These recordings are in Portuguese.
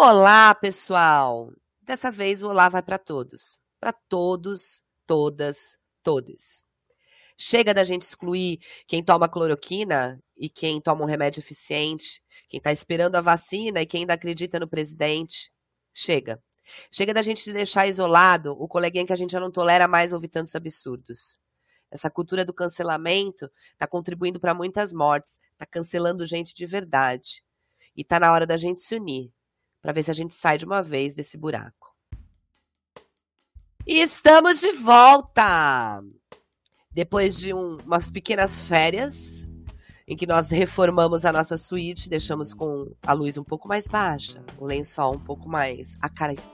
Olá, pessoal! Dessa vez o olá vai para todos. Para todos, todas, todes. Chega da gente excluir quem toma cloroquina e quem toma um remédio eficiente, quem está esperando a vacina e quem ainda acredita no presidente. Chega. Chega da gente deixar isolado o coleguinha que a gente já não tolera mais ouvir tantos absurdos. Essa cultura do cancelamento está contribuindo para muitas mortes, está cancelando gente de verdade. E está na hora da gente se unir para ver se a gente sai de uma vez desse buraco. E estamos de volta! Depois de um, umas pequenas férias, em que nós reformamos a nossa suíte, deixamos com a luz um pouco mais baixa, o lençol um pouco mais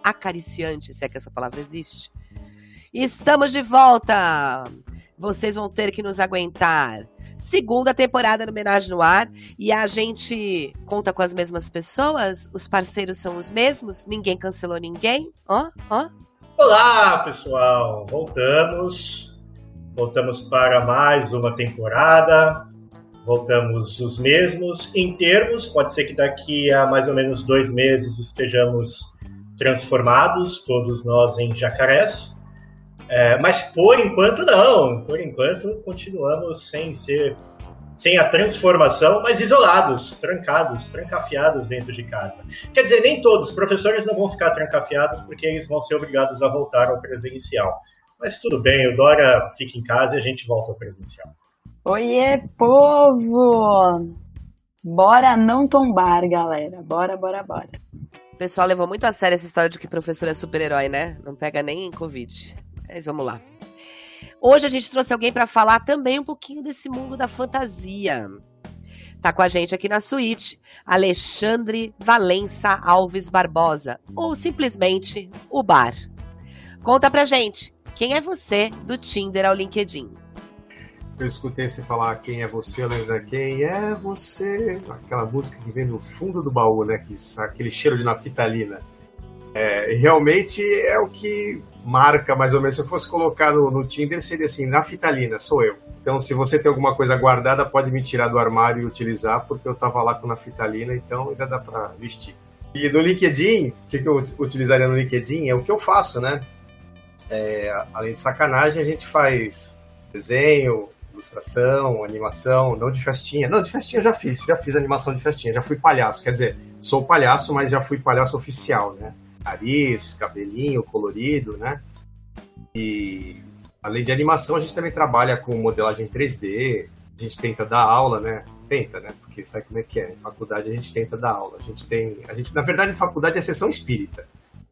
acariciante, se é que essa palavra existe. E estamos de volta! Vocês vão ter que nos aguentar segunda temporada no Homenagem no Ar. E a gente conta com as mesmas pessoas? Os parceiros são os mesmos? Ninguém cancelou ninguém? Ó, ó. Olá, pessoal! Voltamos. Voltamos para mais uma temporada. Voltamos os mesmos em termos. Pode ser que daqui a mais ou menos dois meses estejamos transformados, todos nós em jacarés. É, mas por enquanto não. Por enquanto continuamos sem ser sem a transformação, mas isolados, trancados, trancafiados dentro de casa. Quer dizer, nem todos, os professores não vão ficar trancafiados porque eles vão ser obrigados a voltar ao presencial. Mas tudo bem, o Dora fica em casa e a gente volta ao presencial. Oiê, povo! Bora não tombar, galera. Bora, bora, bora. O pessoal levou muito a sério essa história de que professor é super-herói, né? Não pega nem Covid. Mas vamos lá. Hoje a gente trouxe alguém para falar também um pouquinho desse mundo da fantasia. Tá com a gente aqui na suíte Alexandre Valença Alves Barbosa, ou simplesmente o Bar. Conta pra gente, quem é você do Tinder ao LinkedIn? Eu escutei você falar quem é você, lembra quem é você? Aquela música que vem no fundo do baú, né? Que, aquele cheiro de naftalina. É, realmente é o que marca mais ou menos. Se eu fosse colocar no, no Tinder, seria assim: naftalina, sou eu. Então, se você tem alguma coisa guardada, pode me tirar do armário e utilizar, porque eu tava lá com naftalina, então ainda dá para vestir. E no LinkedIn, o que, que, eu utilizaria no LinkedIn é o que eu faço, né? É, além de sacanagem, a gente faz desenho, ilustração, animação, não de festinha. Não, de festinha já fiz, já fiz animação de festinha, já fui palhaço. Quer dizer, sou palhaço, mas já fui palhaço oficial, né? Nariz, cabelinho colorido, né? E além de animação, a gente também trabalha com modelagem 3D, a gente tenta dar aula, né? Tenta, né? Porque sabe como é que é? Em faculdade a gente tenta dar aula. A gente tem. A gente, na verdade, em faculdade é sessão espírita.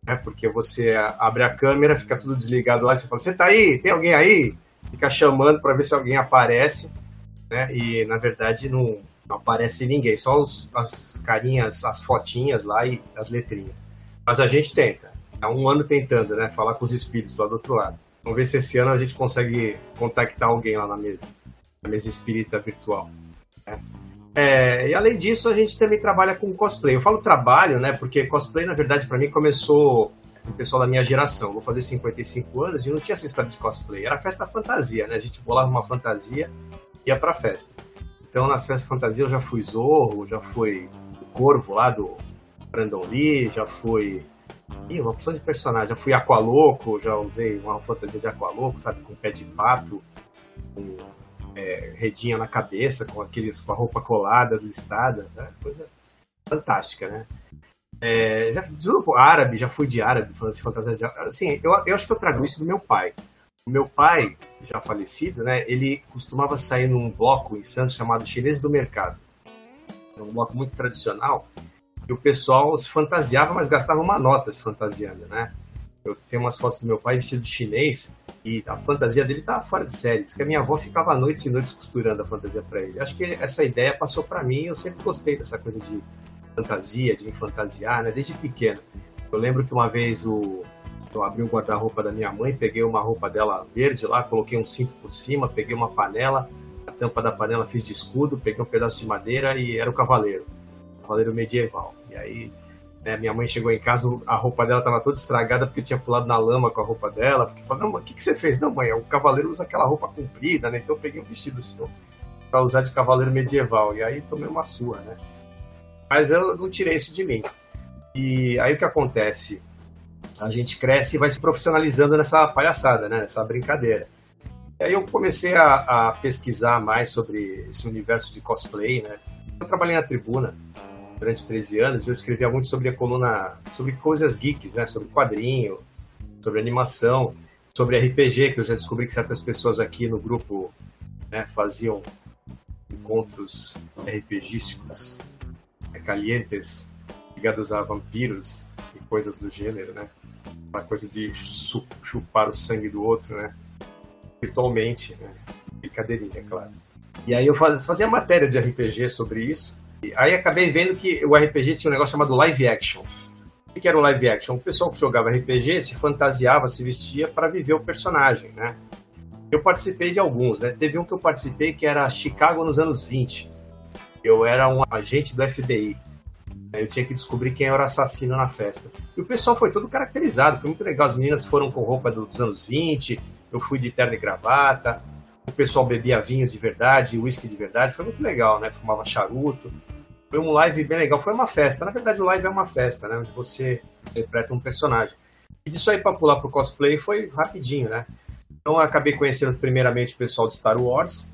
Né? Porque você abre a câmera, fica tudo desligado lá, e você fala, você tá aí? Tem alguém aí? Fica chamando para ver se alguém aparece, né? E na verdade não, não aparece ninguém, só os, as carinhas, as fotinhas lá e as letrinhas. Mas a gente tenta. Há um ano tentando, né? Falar com os espíritos lá do outro lado. Vamos ver se esse ano a gente consegue contactar alguém lá na mesa. Na mesa espírita virtual. Né? É, e além disso, a gente também trabalha com cosplay. Eu falo trabalho, né? Porque cosplay, na verdade, para mim começou com o pessoal da minha geração. Vou fazer 55 anos e não tinha essa história de cosplay. Era festa fantasia, né? A gente bolava uma fantasia e ia pra festa. Então, nas festas fantasia, eu já fui Zorro, já fui o Corvo lá do Brandon Lee, já fui. Ih, uma opção de personagem. Já fui Aqualoco, já usei uma fantasia de Aqualoco, sabe? Com pé de pato, com é, redinha na cabeça, com aqueles com a roupa colada, listada, né? coisa fantástica, né? É, já desculpa, árabe, já fui de árabe, fantasia de árabe. Assim, eu, eu acho que eu trago isso do meu pai. O meu pai, já falecido, né? Ele costumava sair num bloco em Santos chamado Chinês do Mercado. É um bloco muito tradicional o pessoal se fantasiava, mas gastava uma nota se fantasiando, né? Eu tenho umas fotos do meu pai vestido de chinês e a fantasia dele tava fora de série. Diz que a minha avó ficava noites e noites costurando a fantasia para ele. Acho que essa ideia passou para mim. Eu sempre gostei dessa coisa de fantasia, de me fantasiar, né? Desde pequeno. Eu lembro que uma vez o, eu abri o guarda-roupa da minha mãe, peguei uma roupa dela verde lá, coloquei um cinto por cima, peguei uma panela, a tampa da panela fiz de escudo, peguei um pedaço de madeira e era o cavaleiro cavaleiro medieval. E aí, né, minha mãe chegou em casa, a roupa dela estava toda estragada porque eu tinha pulado na lama com a roupa dela. Porque falou, não, o que, que você fez? Não, mãe, o cavaleiro usa aquela roupa comprida, né? Então eu peguei um vestido assim, para usar de cavaleiro medieval. E aí tomei uma sua, né? Mas eu não tirei isso de mim. E aí o que acontece? A gente cresce e vai se profissionalizando nessa palhaçada, né? Nessa brincadeira. E aí eu comecei a, a pesquisar mais sobre esse universo de cosplay, né? Eu trabalhei na tribuna durante 13 anos eu escrevia muito sobre a coluna, sobre coisas geeks, né? Sobre quadrinho, sobre animação, sobre RPG, que eu já descobri que certas pessoas aqui no grupo né, faziam encontros RPGísticos né, calientes ligados a vampiros e coisas do gênero, né? Uma coisa de chupar o sangue do outro, né? Virtualmente, né? Brincadeirinha, é claro. E aí eu fazia matéria de RPG sobre isso. Aí acabei vendo que o RPG tinha um negócio chamado live action. O que era o live action? O pessoal que jogava RPG se fantasiava, se vestia para viver o personagem, né? Eu participei de alguns, né? Teve um que eu participei que era Chicago nos anos 20. Eu era um agente do FBI. Eu tinha que descobrir quem era o assassino na festa. E o pessoal foi todo caracterizado, foi muito legal. As meninas foram com roupa dos anos 20, eu fui de terno e gravata. O pessoal bebia vinho de verdade, uísque de verdade. Foi muito legal, né? Fumava charuto. Foi um live bem legal. Foi uma festa. Na verdade, o live é uma festa, né? Onde você interpreta um personagem. E disso aí para pular pro cosplay foi rapidinho, né? Então acabei conhecendo primeiramente o pessoal de Star Wars.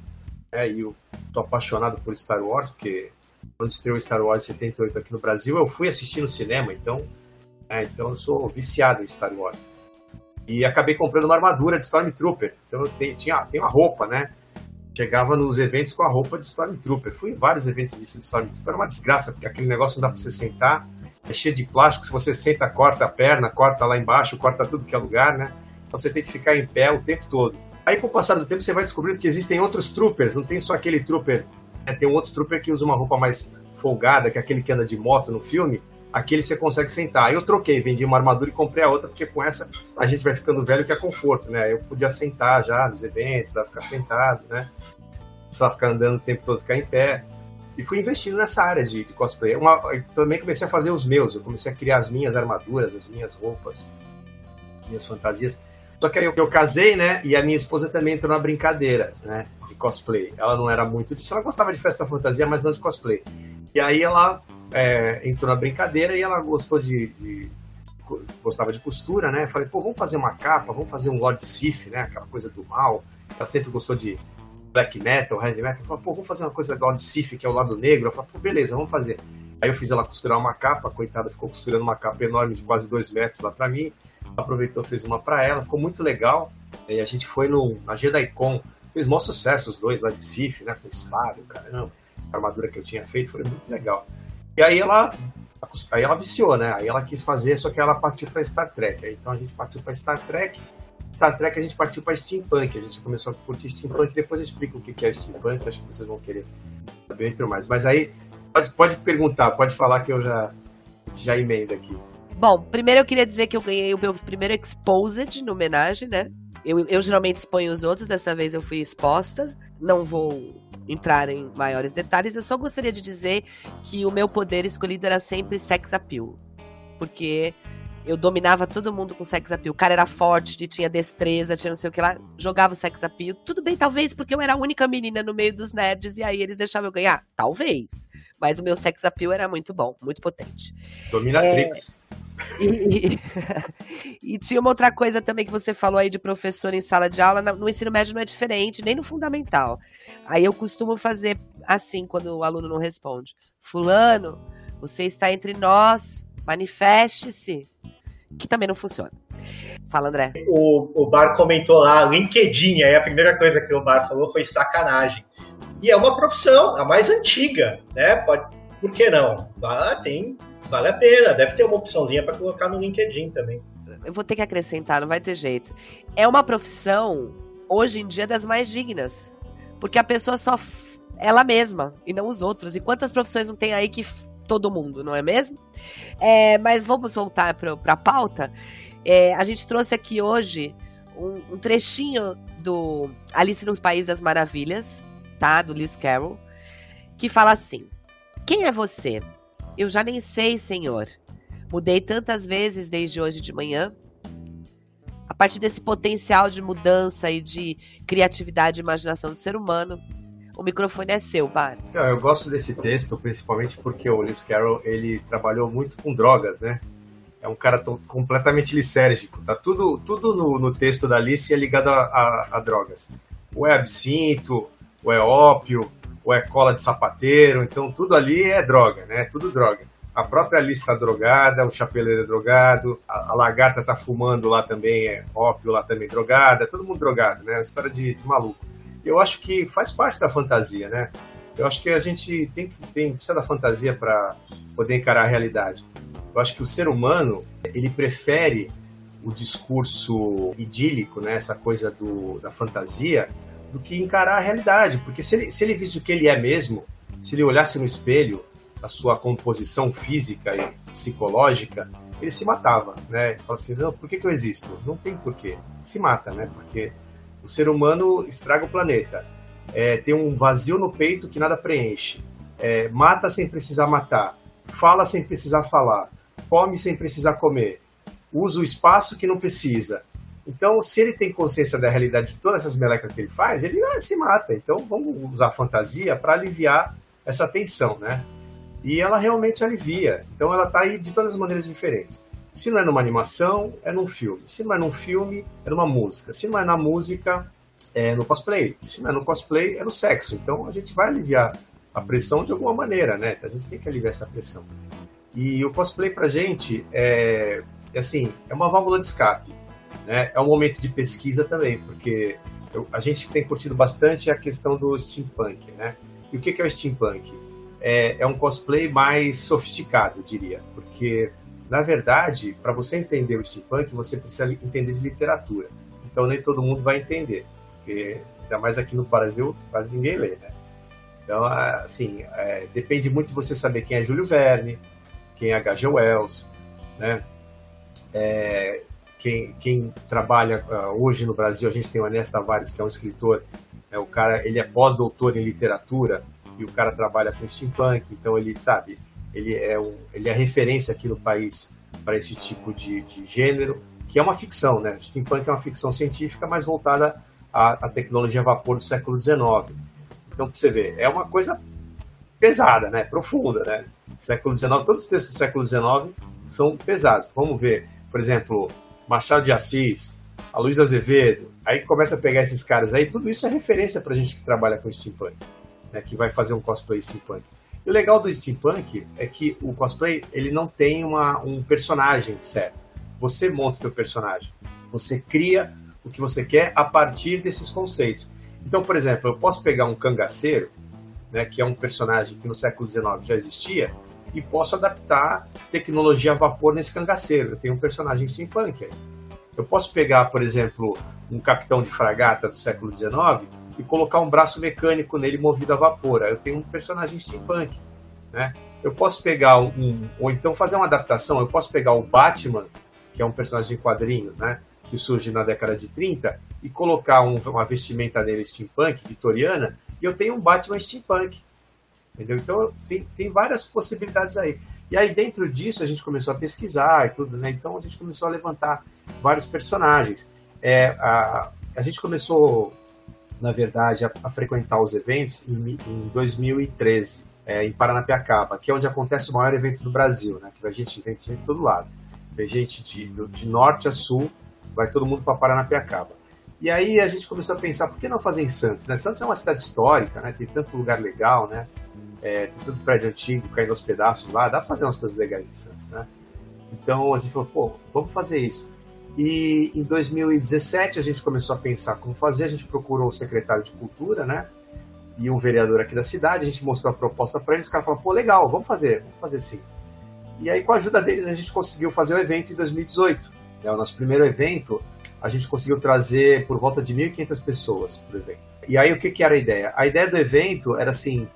Né? E eu tô apaixonado por Star Wars, porque quando estreou Star Wars 78 aqui no Brasil, eu fui assistir no cinema, então, é, então eu sou viciado em Star Wars. E acabei comprando uma armadura de Stormtrooper. Então eu tinha, tenho uma roupa, né? chegava nos eventos com a roupa de Stormtrooper. Fui em vários eventos de Stormtrooper. Era uma desgraça, porque aquele negócio não dá pra você sentar. É cheio de plástico. Se você senta, corta a perna, corta lá embaixo, corta tudo que é lugar, né? Então você tem que ficar em pé o tempo todo. Aí, com o passar do tempo, você vai descobrindo que existem outros troopers. Não tem só aquele trooper. Né? Tem um outro trooper que usa uma roupa mais folgada, que é aquele que anda de moto no filme aquele você consegue sentar. Eu troquei, vendi uma armadura e comprei a outra, porque com essa a gente vai ficando velho que é conforto, né? Eu podia sentar já nos eventos, dava ficar sentado, né? Precisava ficar andando o tempo todo, ficar em pé. E fui investindo nessa área de, de cosplay. Uma, também comecei a fazer os meus, eu comecei a criar as minhas armaduras, as minhas roupas, as minhas fantasias. Só que aí eu, eu casei, né? E a minha esposa também entrou na brincadeira, né? De cosplay. Ela não era muito disso, ela gostava de festa fantasia, mas não de cosplay. E aí ela é, entrou na brincadeira e ela gostou de, de, gostava de costura, né? Falei, pô, vamos fazer uma capa, vamos fazer um Lord Sif, né? Aquela coisa do mal. Ela sempre gostou de black metal, heavy metal. Falei, pô, vamos fazer uma coisa Lord Sif, que é o lado negro. Eu falei, pô, beleza, vamos fazer. Aí eu fiz ela costurar uma capa, coitada, ficou costurando uma capa enorme de quase dois metros lá para mim. Aproveitou, fez uma para ela, ficou muito legal. E a gente foi no, na Jedi-Con, fez maior sucesso os dois lá de Sif, né? Com espada, caramba. A armadura que eu tinha feito foi muito legal. E aí ela, aí ela viciou, né? Aí ela quis fazer, só que ela partiu para Star Trek. Então a gente partiu para Star Trek. Star Trek a gente partiu para steampunk. A gente começou a curtir steampunk. Depois eu explico o que é steampunk. Acho que vocês vão querer saber entre mais. Mas aí pode, pode perguntar, pode falar que eu já já emendo aqui. Bom, primeiro eu queria dizer que eu ganhei o meu primeiro Exposed no homenagem, né? Eu, eu geralmente exponho os outros, dessa vez eu fui exposta. Não vou entrar em maiores detalhes, eu só gostaria de dizer que o meu poder escolhido era sempre sex appeal. Porque eu dominava todo mundo com sex appeal. O cara era forte, tinha destreza, tinha não sei o que lá, jogava o sex appeal. Tudo bem, talvez porque eu era a única menina no meio dos nerds e aí eles deixavam eu ganhar. Talvez. Mas o meu sex appeal era muito bom, muito potente. Dominatrix. É... E, e, tinha uma outra coisa também que você falou aí de professor em sala de aula. No ensino médio não é diferente, nem no fundamental. Aí eu costumo fazer assim quando o aluno não responde: Fulano, você está entre nós, manifeste-se. Que também não funciona. Fala, André. O, o Bar comentou lá, LinkedIn, aí a primeira coisa que o Bar falou foi sacanagem. E é uma profissão, a mais antiga, né? Pode, por que não? Ah, tem vale a pena. Deve ter uma opçãozinha para colocar no LinkedIn também. Eu vou ter que acrescentar, não vai ter jeito. É uma profissão, hoje em dia, das mais dignas. Porque a pessoa só. ela mesma, e não os outros. E quantas profissões não tem aí que todo mundo, não é mesmo? É, mas vamos voltar para a pauta. É, a gente trouxe aqui hoje um, um, trechinho do Alice nos Países das Maravilhas, tá? Do Lewis Carroll, que fala assim: Quem é você? Eu já nem sei, Senhor. Mudei tantas vezes desde hoje de manhã. A partir desse potencial de mudança e de criatividade e imaginação do ser humano, O microfone é seu, Bar. Então, eu gosto desse texto, principalmente porque o Lewis Carroll, ele trabalhou muito com drogas, né? É um cara completamente lisérgico. Tá tudo, tudo no, no texto da Alice é ligado a, a, a drogas. Ou é absinto, ou é ópio, ou é cola de sapateiro. Então, tudo ali é droga, né? Tudo droga. A própria Alice está drogada, o chapeleiro é drogado, a, a lagarta tá fumando lá também, é ópio lá também drogada, todo mundo drogado, né? É uma história de, de maluco eu acho que faz parte da fantasia, né? Eu acho que a gente tem que tem, precisa da fantasia para poder encarar a realidade. Eu acho que o ser humano ele prefere o discurso idílico, né? Essa coisa do, da fantasia, do que encarar a realidade, porque se ele, se ele visse o que ele é mesmo, se ele olhasse no espelho a sua composição física e psicológica, ele se matava, né? Fala assim, não, por que, que eu existo? Não tem porquê. Se mata, né? Porque o ser humano estraga o planeta. É, tem um vazio no peito que nada preenche. É, mata sem precisar matar. Fala sem precisar falar. Come sem precisar comer. Usa o espaço que não precisa. Então, se ele tem consciência da realidade de todas essas melecas que ele faz, ele ah, se mata. Então, vamos usar fantasia para aliviar essa tensão, né? E ela realmente alivia. Então, ela está aí de todas as maneiras diferentes. Se não é numa animação, é num filme. Se não é num filme, é numa música. Se não é na música, é no cosplay. Se não é no cosplay, é no sexo. Então a gente vai aliviar a pressão de alguma maneira, né? A gente tem que aliviar essa pressão. E o cosplay pra gente é, é assim, é uma válvula de escape. Né? É um momento de pesquisa também, porque eu, a gente tem curtido bastante a questão do steampunk, né? E o que é o steampunk? É, é um cosplay mais sofisticado, diria, porque na verdade, para você entender o steampunk, você precisa entender de literatura. Então nem todo mundo vai entender, porque ainda mais aqui no Brasil quase ninguém lê, né? Então, assim, é, depende muito de você saber quem é Júlio Verne, quem é H.G. Wells, né? É, quem, quem, trabalha uh, hoje no Brasil, a gente tem o Ernesto Tavares, que é um escritor, é o cara, ele é pós-doutor em literatura e o cara trabalha com steampunk, então ele sabe, ele é, um, ele é referência aqui no país para esse tipo de, de, gênero, que é uma ficção, né? Steampunk é uma ficção científica, mas voltada à, à tecnologia a vapor do século XIX. Então, você ver, é uma coisa pesada, né? Profunda, né? Século XIX, todos os textos do século XIX são pesados. Vamos ver, por exemplo, Machado de Assis, a Luiz Azevedo, aí começa a pegar esses caras aí, tudo isso é referência para gente que trabalha com steampunk, né? Que vai fazer um cosplay steampunk. E o legal do steampunk é que o cosplay ele não tem uma, um personagem certo. Você monta o seu personagem. Você cria o que você quer a partir desses conceitos. Então, por exemplo, eu posso pegar um cangaceiro, né, que é um personagem que no século XIX já existia, e posso adaptar tecnologia a vapor nesse cangaceiro. Eu tenho um personagem steampunk aí. Eu posso pegar, por exemplo, um capitão de fragata do século XIX e colocar um braço mecânico nele movido a vapor. Aí eu tenho um personagem steampunk, né? Eu posso pegar um, ou então fazer uma adaptação, eu posso pegar o Batman, que é um personagem de quadrinho, né? Que surge na década de 30, e colocar um, uma vestimenta nele steampunk, vitoriana, e eu tenho um Batman steampunk. Entendeu? Então, sim, tem várias possibilidades aí. E aí, dentro disso, a gente começou a pesquisar e tudo, né? Então, a gente começou a levantar vários personagens. É, a, a gente começou na verdade, a, a frequentar os eventos em, em 2013, é, em Paranapiacaba, que é onde acontece o maior evento do Brasil, né? Que vai gente, vem de todo lado. Vem gente de, de norte a sul, vai todo mundo para Paranapiacaba. E aí a gente começou a pensar, por que não fazer em Santos? Né? Santos é uma cidade histórica, né? Tem tanto lugar legal, né? É, tem tanto prédio antigo caindo aos pedaços lá, dá para fazer umas coisas legais em Santos, né? Então a gente falou, pô, vamos fazer isso. E em 2017 a gente começou a pensar como fazer, a gente procurou o secretário de Cultura, né? E um vereador aqui da cidade, a gente mostrou a proposta para eles, os caras falaram, pô, legal, vamos fazer, vamos fazer sim. E aí, com a ajuda deles, a gente conseguiu fazer o evento em 2018. É o nosso primeiro evento, a gente conseguiu trazer por volta de 1.500 pessoas para o evento. E aí, o que, que era a ideia? A ideia do evento era assim,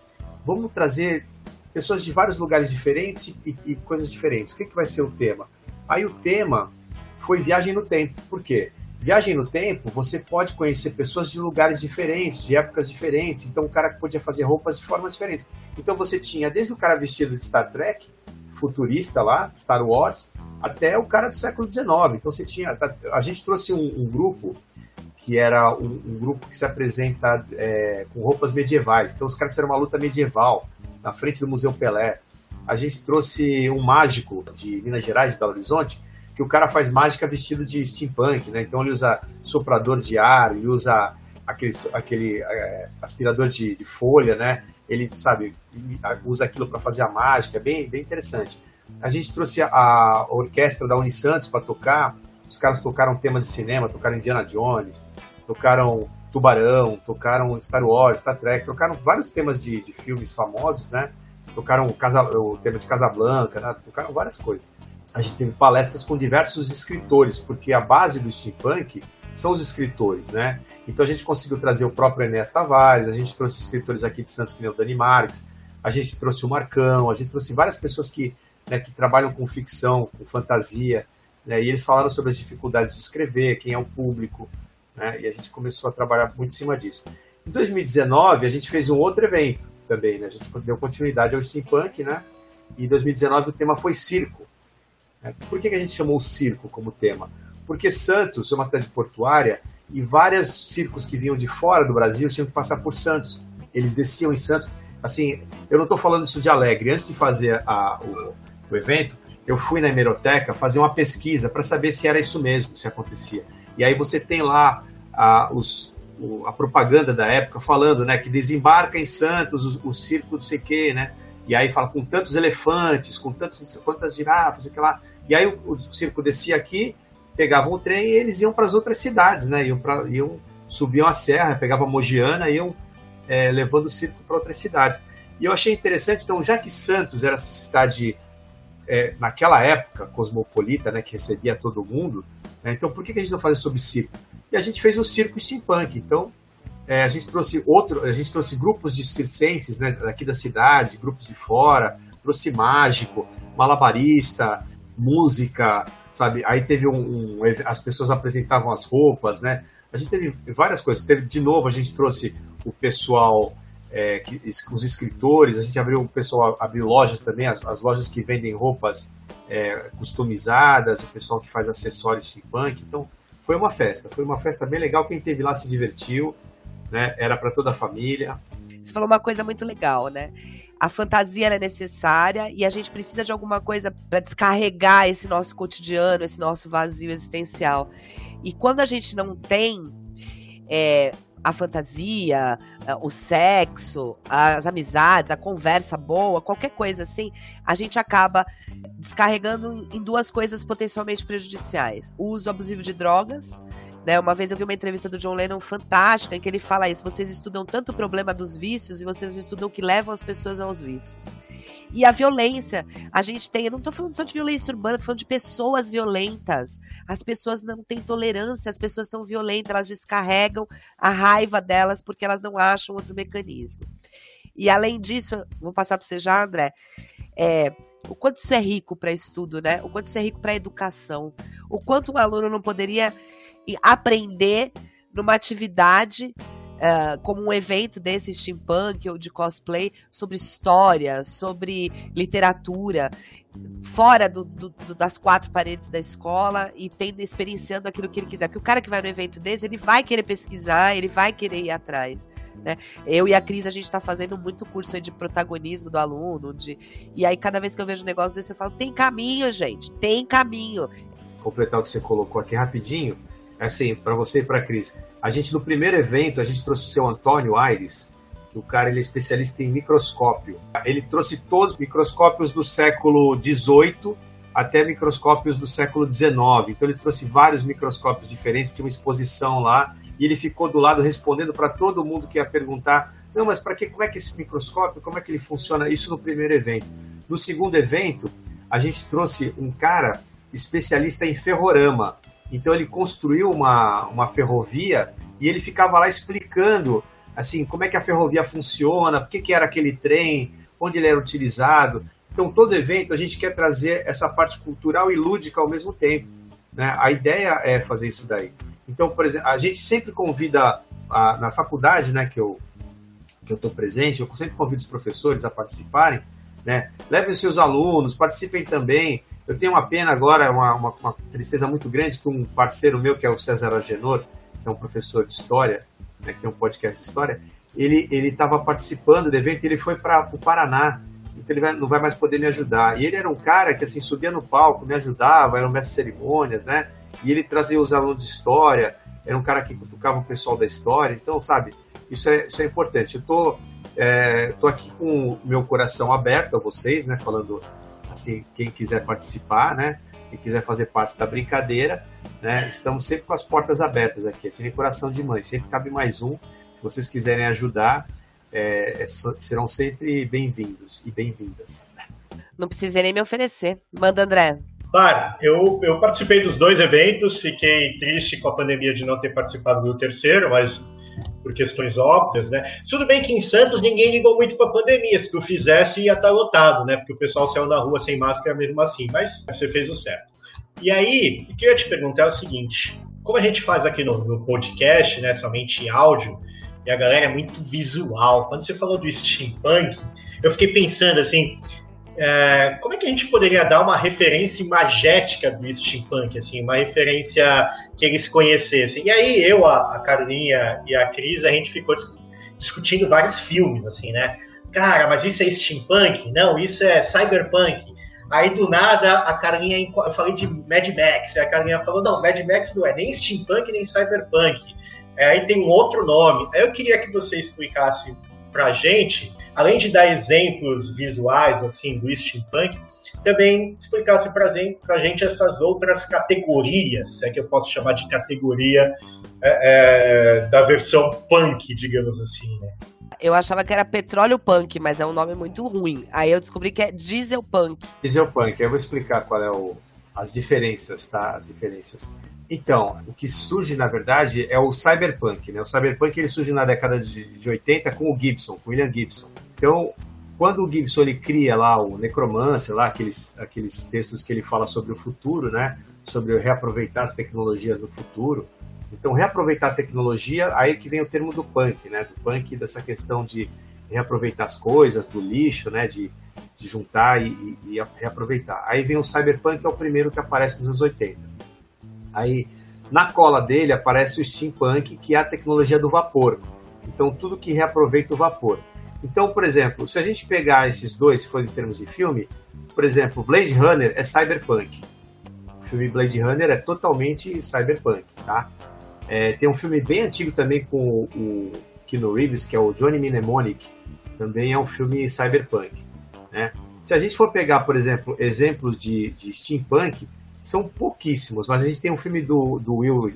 vamos trazer pessoas de vários lugares diferentes e, e coisas diferentes. O que, que vai ser o tema? Aí o tema foi viagem no tempo. Por quê? Viagem no tempo, você pode conhecer pessoas de lugares diferentes, de épocas diferentes. Então o cara podia fazer roupas de formas diferentes. Então você tinha desde o cara vestido de Star Trek, futurista lá, Star Wars, até o cara do século XIX. Então você tinha. A gente trouxe um, um grupo que era um, um grupo que se apresenta é, com roupas medievais. Então os caras fizeram uma luta medieval na frente do Museu Pelé. A gente trouxe um mágico de Minas Gerais, de Belo Horizonte, que o cara faz mágica vestido de steampunk, né? Então ele usa soprador de ar, ele usa aquele, aquele é, aspirador de, de, folha, né? Ele, sabe, usa aquilo para fazer a mágica, é bem, bem interessante. A gente trouxe a, a orquestra da Unisantos para tocar, os caras tocaram temas de cinema, tocaram Indiana Jones, tocaram Tubarão, tocaram Star Wars, Star Trek, tocaram vários temas de, de filmes famosos, né? Tocaram o, Casa, o tema de Casablanca, né? tocaram várias coisas. A gente teve palestras com diversos escritores, porque a base do steampunk são os escritores, né? Então a gente conseguiu trazer o próprio Enéas Tavares, a gente trouxe escritores aqui de Santos, que nem o Dani Marques, a gente trouxe o Marcão, a gente trouxe várias pessoas que, né, que trabalham com ficção, com fantasia, né, e eles falaram sobre as dificuldades de escrever, quem é o público, né, e a gente começou a trabalhar muito em cima disso. Em 2019, a gente fez um outro evento também, né, a gente deu continuidade ao steampunk, né, e em 2019 o tema foi circo. Por que, a gente chamou o circo como tema? Porque Santos é uma cidade portuária e vários circos que vinham de fora do Brasil tinham que passar por Santos. Eles desciam em Santos. Assim, eu não estou falando isso de alegre. Antes de fazer a, o, o, evento, eu fui na hemeroteca fazer uma pesquisa para saber se era isso mesmo, se acontecia. E aí você tem lá a, os, o, a propaganda da época falando né, que desembarca em Santos o, o circo não sei quê, né? E aí fala com tantos elefantes, com tantos, quantas girafas, sei lá. E aí o, o circo descia aqui pegavam o trem e eles iam para as outras cidades, né? Iam, pra, iam subiam a serra, pegavam a Mogiana iam é, levando o circo para outras cidades. E eu achei interessante, então, já que Santos era essa cidade, é, naquela época, cosmopolita, né, que recebia todo mundo, né, então por que, que a gente não fazia sobre circo? E a gente fez o circo steampunk, então é, a gente trouxe outro, a gente trouxe grupos de circenses, né, daqui da cidade, grupos de fora, trouxe mágico, malabarista, música, sabe? Aí teve um, um, as pessoas apresentavam as roupas, né? A gente teve várias coisas. Teve, de novo, a gente trouxe o pessoal, é, que, os escritores, a gente abriu o pessoal abriu lojas também, as, as lojas que vendem roupas é, customizadas, o pessoal que faz acessórios steampunk. Então, foi uma festa, foi uma festa bem legal. Quem teve lá se divertiu, né? Era para toda a família. Você falou uma coisa muito legal, né? A fantasia é necessária e a gente precisa de alguma coisa para descarregar esse nosso cotidiano, esse nosso vazio existencial. E quando a gente não tem é, a fantasia, o sexo, as amizades, a conversa boa, qualquer coisa assim, a gente acaba descarregando em duas coisas potencialmente prejudiciais: o uso abusivo de drogas né? Uma vez eu vi uma entrevista do John Lennon fantástica em que ele fala isso: vocês estudam tanto o problema dos vícios e vocês estudam o que levam as pessoas aos vícios. E a violência, a gente tem, eu não estou falando só de violência urbana, estou falando de pessoas violentas. As pessoas não têm tolerância, as pessoas estão violentas, elas descarregam a raiva delas porque elas não acham outro mecanismo. E além disso, vou passar para você já, André, é, o quanto isso é rico para estudo, né? O quanto isso é rico para educação. O quanto um aluno não poderia e aprender numa atividade uh, como um evento desse steampunk ou de cosplay sobre história, sobre literatura, fora do, do, do, das quatro paredes da escola e tendo experienciando aquilo que ele quiser. Porque o cara que vai no evento desse, ele vai querer pesquisar, ele vai querer ir atrás. Né? Eu e a Cris, a gente está fazendo muito curso de protagonismo do aluno. De... E aí, cada vez que eu vejo um negócio desse, eu falo: tem caminho, gente, tem caminho. Completar o que você colocou aqui rapidinho assim, para você e para a Cris. A gente, no primeiro evento, a gente trouxe o seu Antônio Aires, o cara ele é especialista em microscópio. Ele trouxe todos os microscópios do século XVIII até microscópios do século XIX. Então ele trouxe vários microscópios diferentes, tinha uma exposição lá, e ele ficou do lado respondendo para todo mundo que ia perguntar: não, mas para que? Como é que esse microscópio? Como é que ele funciona? Isso no primeiro evento. No segundo evento, a gente trouxe um cara especialista em ferrorama. Então ele construiu uma, uma ferrovia e ele ficava lá explicando assim como é que a ferrovia funciona, por que, que era aquele trem, onde ele era utilizado. Então todo evento a gente quer trazer essa parte cultural e lúdica ao mesmo tempo. Né? A ideia é fazer isso daí. Então, por exemplo, a gente sempre convida a, na faculdade, né, que eu que eu estou presente, eu sempre convido os professores a participarem, né? Levem seus alunos, participem também. Eu tenho uma pena agora, uma, uma, uma, tristeza muito grande que um parceiro meu, que é o César Agenor, que é um professor de história, né, que tem um podcast de história, ele estava participando do evento e ele foi para o Paraná, então ele vai, não vai mais poder me ajudar. E ele era um cara que assim subia no palco, me ajudava, era um mestre de cerimônias, né? E ele trazia os alunos de história, era um cara que cutucava o pessoal da história. Então, sabe, isso é, isso é importante. Eu tô, é, tô aqui com o meu coração aberto a vocês, né? Falando assim, quem quiser participar, né? Quem quiser fazer parte da brincadeira, né? Estamos sempre com as portas abertas aqui, aquele coração de mãe. Sempre cabe mais um. Se vocês quiserem ajudar, é, é serão sempre bem-vindos e bem-vindas. Não precisei nem me oferecer. Manda, André. Claro, eu, eu participei dos dois eventos, fiquei triste com a pandemia de não ter participado do terceiro, mas por questões óbvias, né? Tudo bem que em Santos ninguém ligou muito para a pandemia, se eu fizesse ia estar tá lotado, né? Porque o pessoal saiu na rua sem máscara mesmo assim, mas você fez o certo. E aí, o que eu ia te perguntar é o seguinte: como a gente faz aqui no, no podcast, né, somente áudio, e a galera é muito visual. Quando você falou do steampunk, eu fiquei pensando assim, é, como é que a gente poderia dar uma referência imagética do steampunk, assim, uma referência que eles conhecessem? E aí eu, a, a Carolinha e a Cris, a gente ficou discutindo vários filmes, assim, né? Cara, mas isso é steampunk? Não, isso é cyberpunk. Aí do nada a Carolinha, eu falei de Mad Max, a Carolinha falou: não, Mad Max não é nem steampunk nem cyberpunk. É, aí tem um outro nome. Aí eu queria que você explicasse pra gente, além de dar exemplos visuais assim do steampunk, também explicasse pra gente, pra gente essas outras categorias, é que eu posso chamar de categoria é, é, da versão punk, digamos assim, né? Eu achava que era petróleo punk, mas é um nome muito ruim. Aí eu descobri que é diesel punk. Diesel punk, eu vou explicar qual é o, as diferenças, tá? As diferenças. Então, o que surge, na verdade, é o cyberpunk. Né? O cyberpunk ele surge na década de, de 80 com o Gibson, com o William Gibson. Então, quando o Gibson ele cria lá o Necromancer, lá aqueles, aqueles textos que ele fala sobre o futuro, né? sobre reaproveitar as tecnologias do futuro. Então, reaproveitar a tecnologia, aí que vem o termo do punk, né? do punk, dessa questão de reaproveitar as coisas, do lixo, né? de, de juntar e, e, e reaproveitar. Aí vem o cyberpunk, que é o primeiro que aparece nos anos 80. Aí na cola dele aparece o steampunk, que é a tecnologia do vapor. Então tudo que reaproveita o vapor. Então, por exemplo, se a gente pegar esses dois, se for em termos de filme, por exemplo, Blade Runner é cyberpunk. O filme Blade Runner é totalmente cyberpunk, tá? É, tem um filme bem antigo também com o, o Keanu Reeves, que é o Johnny Mnemonic, também é um filme cyberpunk, né? Se a gente for pegar, por exemplo, exemplos de, de steampunk, são pouquíssimos, mas a gente tem um filme do, do Will,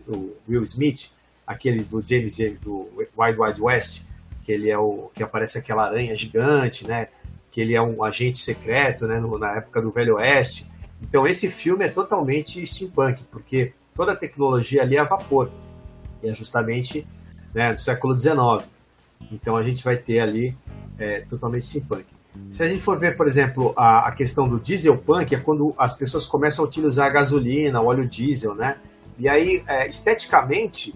Will Smith, aquele do James James, do Wild Wild West, que ele é o que aparece aquela aranha gigante, né? Que ele é um agente secreto, né? No, na época do Velho Oeste. Então esse filme é totalmente steampunk, porque toda a tecnologia ali é a vapor. E é justamente né, do século XIX. Então a gente vai ter ali é, totalmente steampunk. Se a gente for ver, por exemplo, a, a questão do diesel punk, é quando as pessoas começam a utilizar a gasolina, o óleo diesel, né? E aí, é, esteticamente,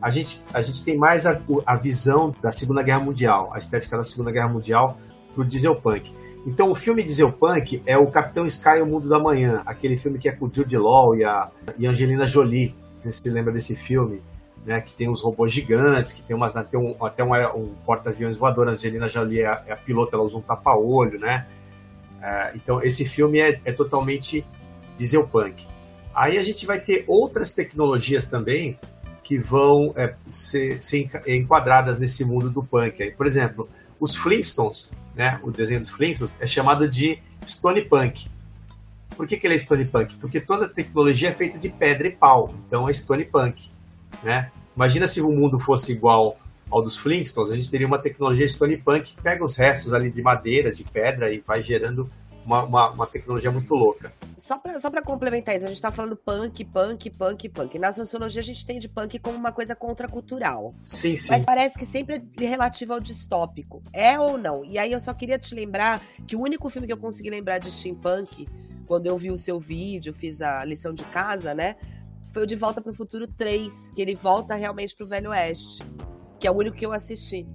a gente, a gente tem mais a, a visão da Segunda Guerra Mundial, a estética da Segunda Guerra Mundial pro diesel punk. Então, o filme Diesel Punk é o Capitão Sky e o Mundo da Manhã, aquele filme que é com o Jude Law e a, e Angelina Jolie. Você se lembra desse filme? Né, que tem uns robôs gigantes, que tem, umas, tem um, até um, um porta-aviões voador. A Angelina Jolie é a, é a pilota, ela usa um tapa-olho, né? É, então, esse filme é, é totalmente dieselpunk. Aí a gente vai ter outras tecnologias também que vão é, ser, ser, enquadradas nesse mundo do punk. Por exemplo, os Flintstones, né, o desenho dos Flintstones, é chamado de Stone Punk. Por que, que ele é Stone Punk? Porque toda a tecnologia é feita de pedra e pau, então é Stone Punk. Né? Imagina se o mundo fosse igual ao dos Flintstones, a gente teria uma tecnologia Stone Punk que pega os restos ali de madeira, de pedra e vai gerando uma, uma, uma tecnologia muito louca. Só para só complementar isso, a gente está falando punk, punk, punk, punk. Na sociologia a gente tem de punk como uma coisa contracultural. Sim, sim. Mas parece que sempre é relativo ao distópico. É ou não? E aí eu só queria te lembrar que o único filme que eu consegui lembrar de steampunk, quando eu vi o seu vídeo, fiz a lição de casa, né? Foi o De Volta para o Futuro 3, que ele volta realmente pro Velho Oeste, que é o único que eu assisti.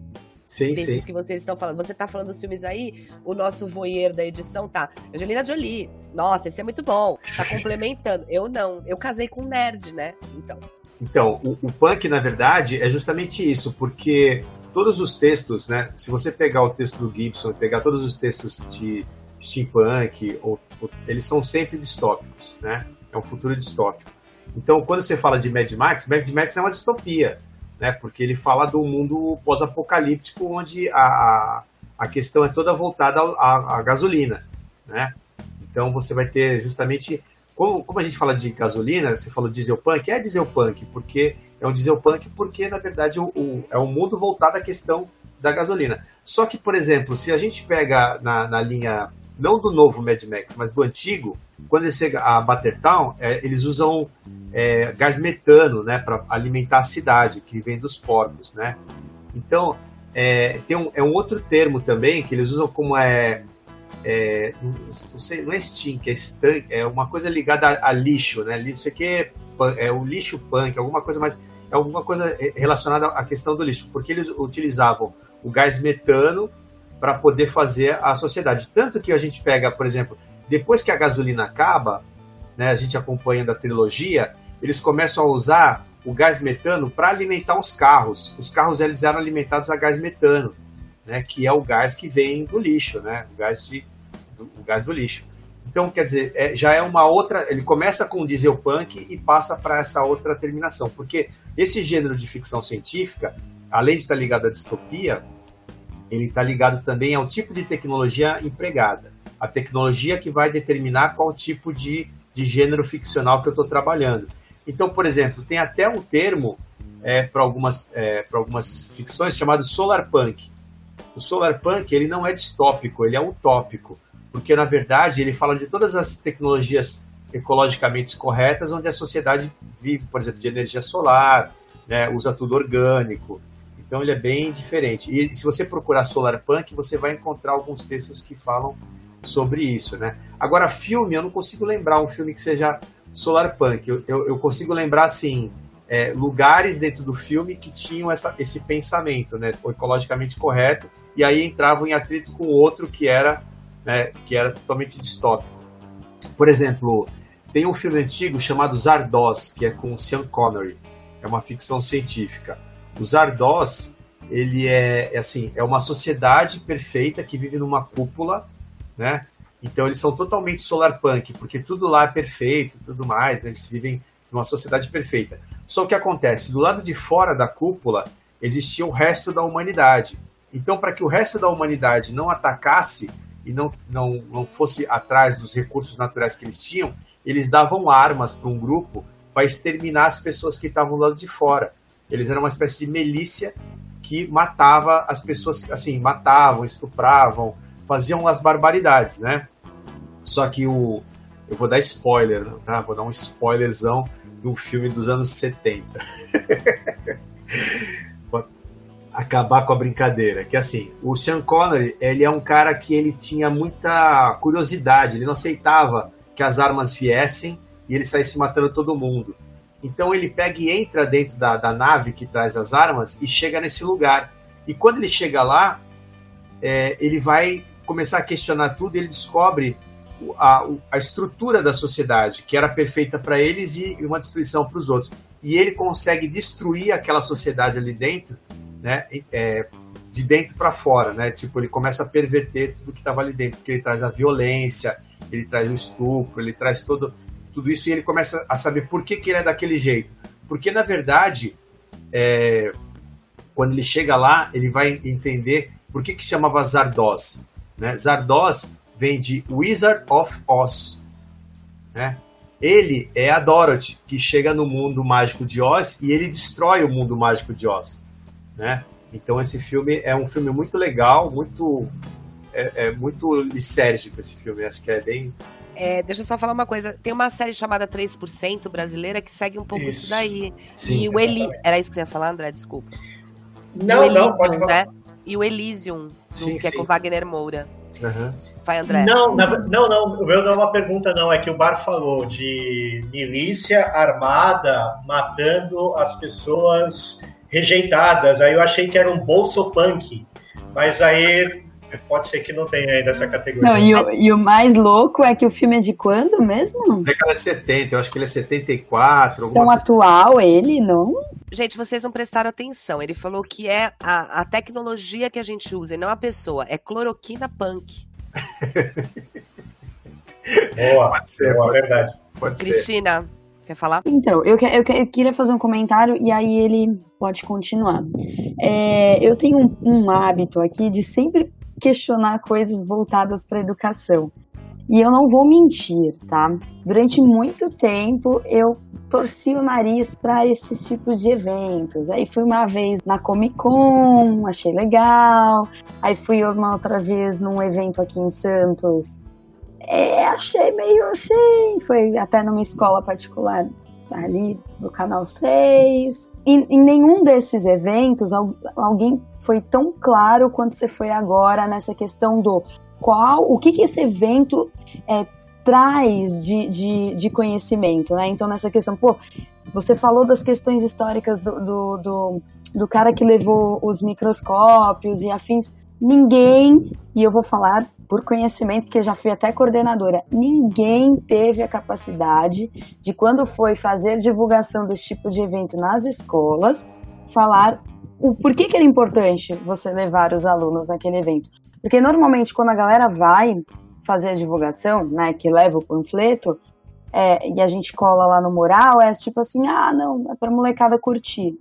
Sim, sim. que vocês estão falando. Você tá falando dos filmes aí, o nosso voyeur da edição tá. Angelina Jolie. Nossa, esse é muito bom. Tá complementando. Eu não. Eu casei com um nerd, né? Então. Então, o, o punk, na verdade, é justamente isso, porque todos os textos, né? Se você pegar o texto do Gibson e pegar todos os textos de steampunk, ou, ou, eles são sempre distópicos, né? É um futuro distópico. Então, quando você fala de Mad Max, Mad Max é uma distopia, né? Porque ele fala do mundo pós-apocalíptico onde a, a questão é toda voltada à, gasolina, né? Então você vai ter justamente como, como, a gente fala de gasolina, você falou diesel punk, é diesel punk, porque é um diesel punk porque, na verdade, o, o, é um mundo voltado à questão da gasolina. Só que, por exemplo, se a gente pega na, na linha, não do novo Mad Max, mas do antigo, quando ele chega a Buttertown, é, eles usam é, gás metano né, para alimentar a cidade, que vem dos porcos. Né? Então, é, tem um, é um outro termo também que eles usam como é é, não, sei, não é stink, é stank, é uma coisa ligada a, a lixo, né? Não sei o que é, é o lixo punk, alguma coisa mais, é alguma coisa relacionada à questão do lixo, porque eles utilizavam o gás metano para poder fazer a sociedade. Tanto que a gente pega, por exemplo, depois que a gasolina acaba, né, a gente acompanhando a trilogia, eles começam a usar o gás metano para alimentar os carros. Os carros eles eram alimentados a gás metano né, que é o gás que vem do lixo, né, o gás, de, do, o gás do lixo. Então, quer dizer, é, já é uma outra. Ele começa com o diesel punk e passa para essa outra terminação, porque esse gênero de ficção científica, além de estar ligado à distopia, ele está ligado também ao tipo de tecnologia empregada, a tecnologia que vai determinar qual tipo de, de gênero ficcional que eu estou trabalhando. Então, por exemplo, tem até um termo é, para algumas, é, algumas ficções chamado solar punk, o solarpunk ele não é distópico, ele é utópico, porque na verdade ele fala de todas as tecnologias ecologicamente corretas onde a sociedade vive, por exemplo, de energia solar, né, usa tudo orgânico. Então ele é bem diferente. E se você procurar solarpunk, você vai encontrar alguns textos que falam sobre isso, né? Agora filme, eu não consigo lembrar um filme que seja solarpunk. Eu, eu, eu consigo lembrar assim é, lugares dentro do filme que tinham essa, esse pensamento, né, ecologicamente correto, e aí entravam em atrito com outro que era, né, que era totalmente distópico. Por exemplo, tem um filme antigo chamado Zardoz, que é com Sean Connery, é uma ficção científica. O Zardoz, ele é, é assim, é uma sociedade perfeita que vive numa cúpula, né? Então eles são totalmente solar punk, porque tudo lá é perfeito, tudo mais, né? eles vivem numa sociedade perfeita. Só que acontece, do lado de fora da cúpula existia o resto da humanidade. Então, para que o resto da humanidade não atacasse e não, não, não fosse atrás dos recursos naturais que eles tinham, eles davam armas para um grupo para exterminar as pessoas que estavam do lado de fora. Eles eram uma espécie de milícia que matava as pessoas, assim, matavam, estupravam, faziam as barbaridades, né? Só que o. Eu vou dar spoiler, tá? Vou dar um spoilerzão de um filme dos anos 70. acabar com a brincadeira, que assim, o Sean Connery, ele é um cara que ele tinha muita curiosidade, ele não aceitava que as armas viessem e ele saísse matando todo mundo. Então ele pega e entra dentro da, da nave que traz as armas e chega nesse lugar. E quando ele chega lá, é, ele vai começar a questionar tudo e ele descobre a, a estrutura da sociedade, que era perfeita para eles e uma destruição para os outros. E ele consegue destruir aquela sociedade ali dentro, né, é, de dentro para fora, né? Tipo, ele começa a perverter tudo que estava ali dentro, porque ele traz a violência, ele traz o estupro, ele traz todo, tudo isso e ele começa a saber por que, que ele é daquele jeito. Porque, na verdade, é, quando ele chega lá, ele vai entender por que, que chamava Zardoz. Né? Zardoz vem de Wizard of Oz. Né? Ele é a Dorothy, que chega no mundo mágico de Oz e ele destrói o mundo mágico de Oz. Né? Então esse filme é um filme muito legal, muito é, é muito lisérgico esse filme, acho que é bem... É, deixa eu só falar uma coisa. Tem uma série chamada 3% brasileira que segue um pouco isso, isso daí. Sim, e o Eli... Era isso que você ia falar, André? Desculpa. Não, Elysium, não, pode falar. Né? E o Elysium, sim, que sim. é com Wagner Moura. Uhum. Vai, André. Não, não, não, o meu não é uma pergunta, não. É que o Bar falou de milícia armada matando as pessoas rejeitadas. Aí eu achei que era um bolso punk. Mas aí Pode ser que não tenha ainda essa categoria. Não, e o, e o mais louco é que o filme é de quando mesmo? Década de 70, eu acho que ele é 74. alguma Tão coisa atual ele, não? Gente, vocês não prestaram atenção. Ele falou que é a, a tecnologia que a gente usa e não a pessoa. É cloroquina punk. Boa, Pode ser, boa, pode verdade. Pode ser. Cristina, quer falar? Então, eu, que- eu, que- eu queria fazer um comentário e aí ele pode continuar. É, eu tenho um, um hábito aqui de sempre questionar coisas voltadas para educação. E eu não vou mentir, tá? Durante muito tempo eu torci o nariz para esses tipos de eventos. Aí fui uma vez na Comic Con, achei legal. Aí fui uma outra vez num evento aqui em Santos. É, achei meio assim. Foi até numa escola particular ali do canal 6. Em, em nenhum desses eventos al- alguém foi tão claro quanto você foi agora nessa questão do qual, o que, que esse evento é, traz de, de, de conhecimento, né? Então, nessa questão, pô, você falou das questões históricas do, do, do, do cara que levou os microscópios e afins. Ninguém, e eu vou falar por conhecimento, porque já fui até coordenadora, ninguém teve a capacidade de, quando foi fazer divulgação desse tipo de evento nas escolas, falar o porquê que era importante você levar os alunos naquele evento. Porque normalmente quando a galera vai fazer a divulgação, né, que leva o panfleto, é, e a gente cola lá no mural, é tipo assim, ah, não, é pra molecada curtir.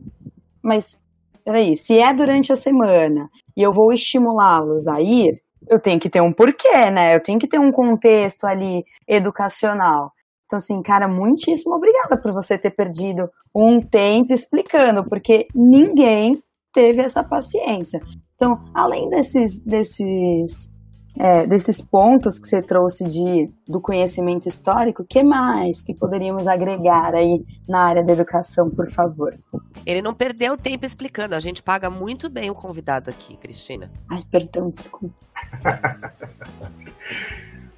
Mas, peraí, se é durante a semana e eu vou estimulá-los a ir, eu tenho que ter um porquê, né? Eu tenho que ter um contexto ali educacional. Então, assim, cara, muitíssimo obrigada por você ter perdido um tempo explicando, porque ninguém teve essa paciência. Então, além desses, desses, é, desses pontos que você trouxe de, do conhecimento histórico, o que mais que poderíamos agregar aí na área da educação, por favor? Ele não perdeu tempo explicando. A gente paga muito bem o convidado aqui, Cristina. Ai, perdão, desculpa.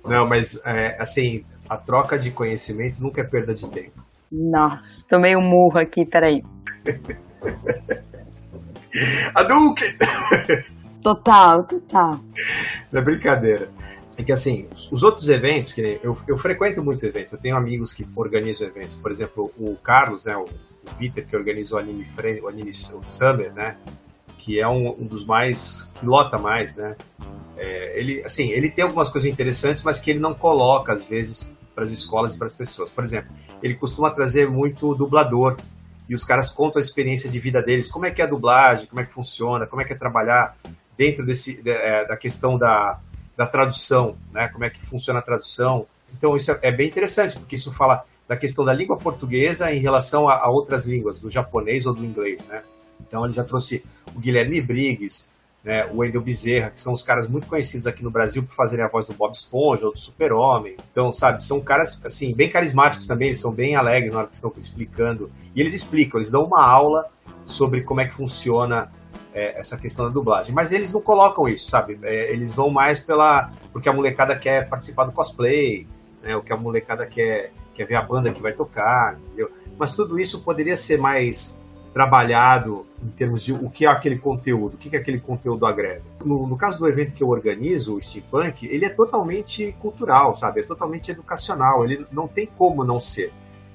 Não, mas é, assim, a troca de conhecimento nunca é perda de tempo. Nossa, tomei um murro aqui, peraí. Hadouken! Total, total. É brincadeira. É que assim, os, os outros eventos, que eu, eu frequento muito evento, eu tenho amigos que organizam eventos. Por exemplo, o Carlos, né, o, o Peter, que organiza o Anime, Friend, o Anime o Summer, né? Que é um, um dos mais. que lota mais, né? É, ele, assim, ele tem algumas coisas interessantes, mas que ele não coloca, às vezes, para as escolas e para as pessoas. Por exemplo, ele costuma trazer muito dublador e os caras contam a experiência de vida deles, como é que é a dublagem, como é que funciona, como é que é trabalhar dentro desse, da, é, da questão da, da tradução, né? como é que funciona a tradução. Então isso é, é bem interessante, porque isso fala da questão da língua portuguesa em relação a, a outras línguas, do japonês ou do inglês. Né? Então ele já trouxe o Guilherme Briggs, né, o Wendel Bezerra, que são os caras muito conhecidos aqui no Brasil por fazerem a voz do Bob Esponja ou do Super-Homem. Então, sabe, são caras, assim, bem carismáticos também, eles são bem alegres na hora que estão explicando. E eles explicam, eles dão uma aula sobre como é que funciona é, essa questão da dublagem. Mas eles não colocam isso, sabe? É, eles vão mais pela... porque a molecada quer participar do cosplay, né, o que a molecada quer, quer ver a banda que vai tocar, entendeu? Mas tudo isso poderia ser mais trabalhado em termos de o que é aquele conteúdo, o que, que aquele conteúdo agrega. No, no, caso do evento que eu organizo, o Steampunk, ele é totalmente cultural, sabe? É totalmente educacional, ele não tem como não ser.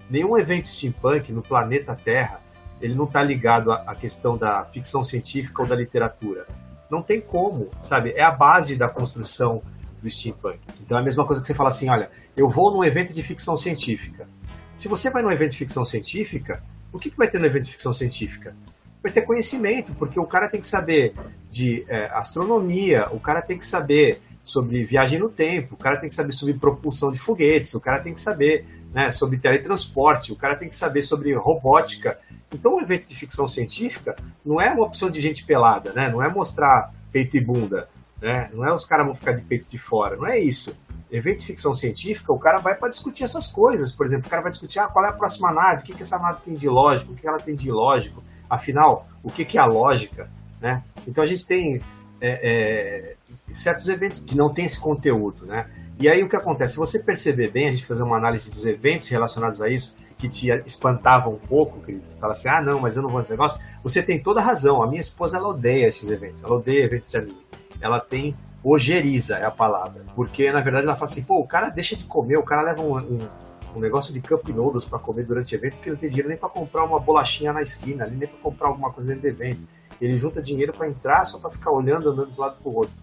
Nenhum evento steampunk no planeta Terra, ele não está ligado à, questão da ficção científica ou da literatura. Não tem como, sabe? É a base da construção do steampunk. Então é a mesma coisa que você fala assim, olha, eu vou num evento de ficção científica. Se você vai num evento de ficção científica, o que, que vai ter no evento de ficção científica? Vai ter conhecimento, porque o cara tem que saber de é, astronomia, o cara tem que saber sobre viagem no tempo, o cara tem que saber sobre propulsão de foguetes, o cara tem que saber né, sobre teletransporte, o cara tem que saber sobre robótica. Então, um evento de ficção científica não é uma opção de gente pelada, né? não é mostrar peito e bunda, né? não é os caras vão ficar de peito de fora, não é isso evento de ficção científica, o cara vai para discutir essas coisas. Por exemplo, o cara vai discutir ah, qual é a próxima nave, o que, que essa nave tem de lógico, o que ela tem de ilógico, afinal, o que, que é a lógica. Né? Então a gente tem é, é, certos eventos que não tem esse conteúdo. Né? E aí o que acontece? Se você perceber bem, a gente fazer uma análise dos eventos relacionados a isso, que te espantava um pouco, Cris, fala assim, ah não, mas eu não vou nesse negócio, você tem toda a razão. A minha esposa, ela odeia esses eventos, ela odeia eventos de anime. Ela tem ojeriza é a palavra. Porque, na verdade, ela fala assim, pô, o cara deixa de comer, o cara leva um, um, um negócio de cup noodles para comer durante o evento, porque não tem dinheiro nem para comprar uma bolachinha na esquina, nem para comprar alguma coisa dentro do evento. Ele junta dinheiro para entrar só para ficar olhando, andando de um lado pro outro.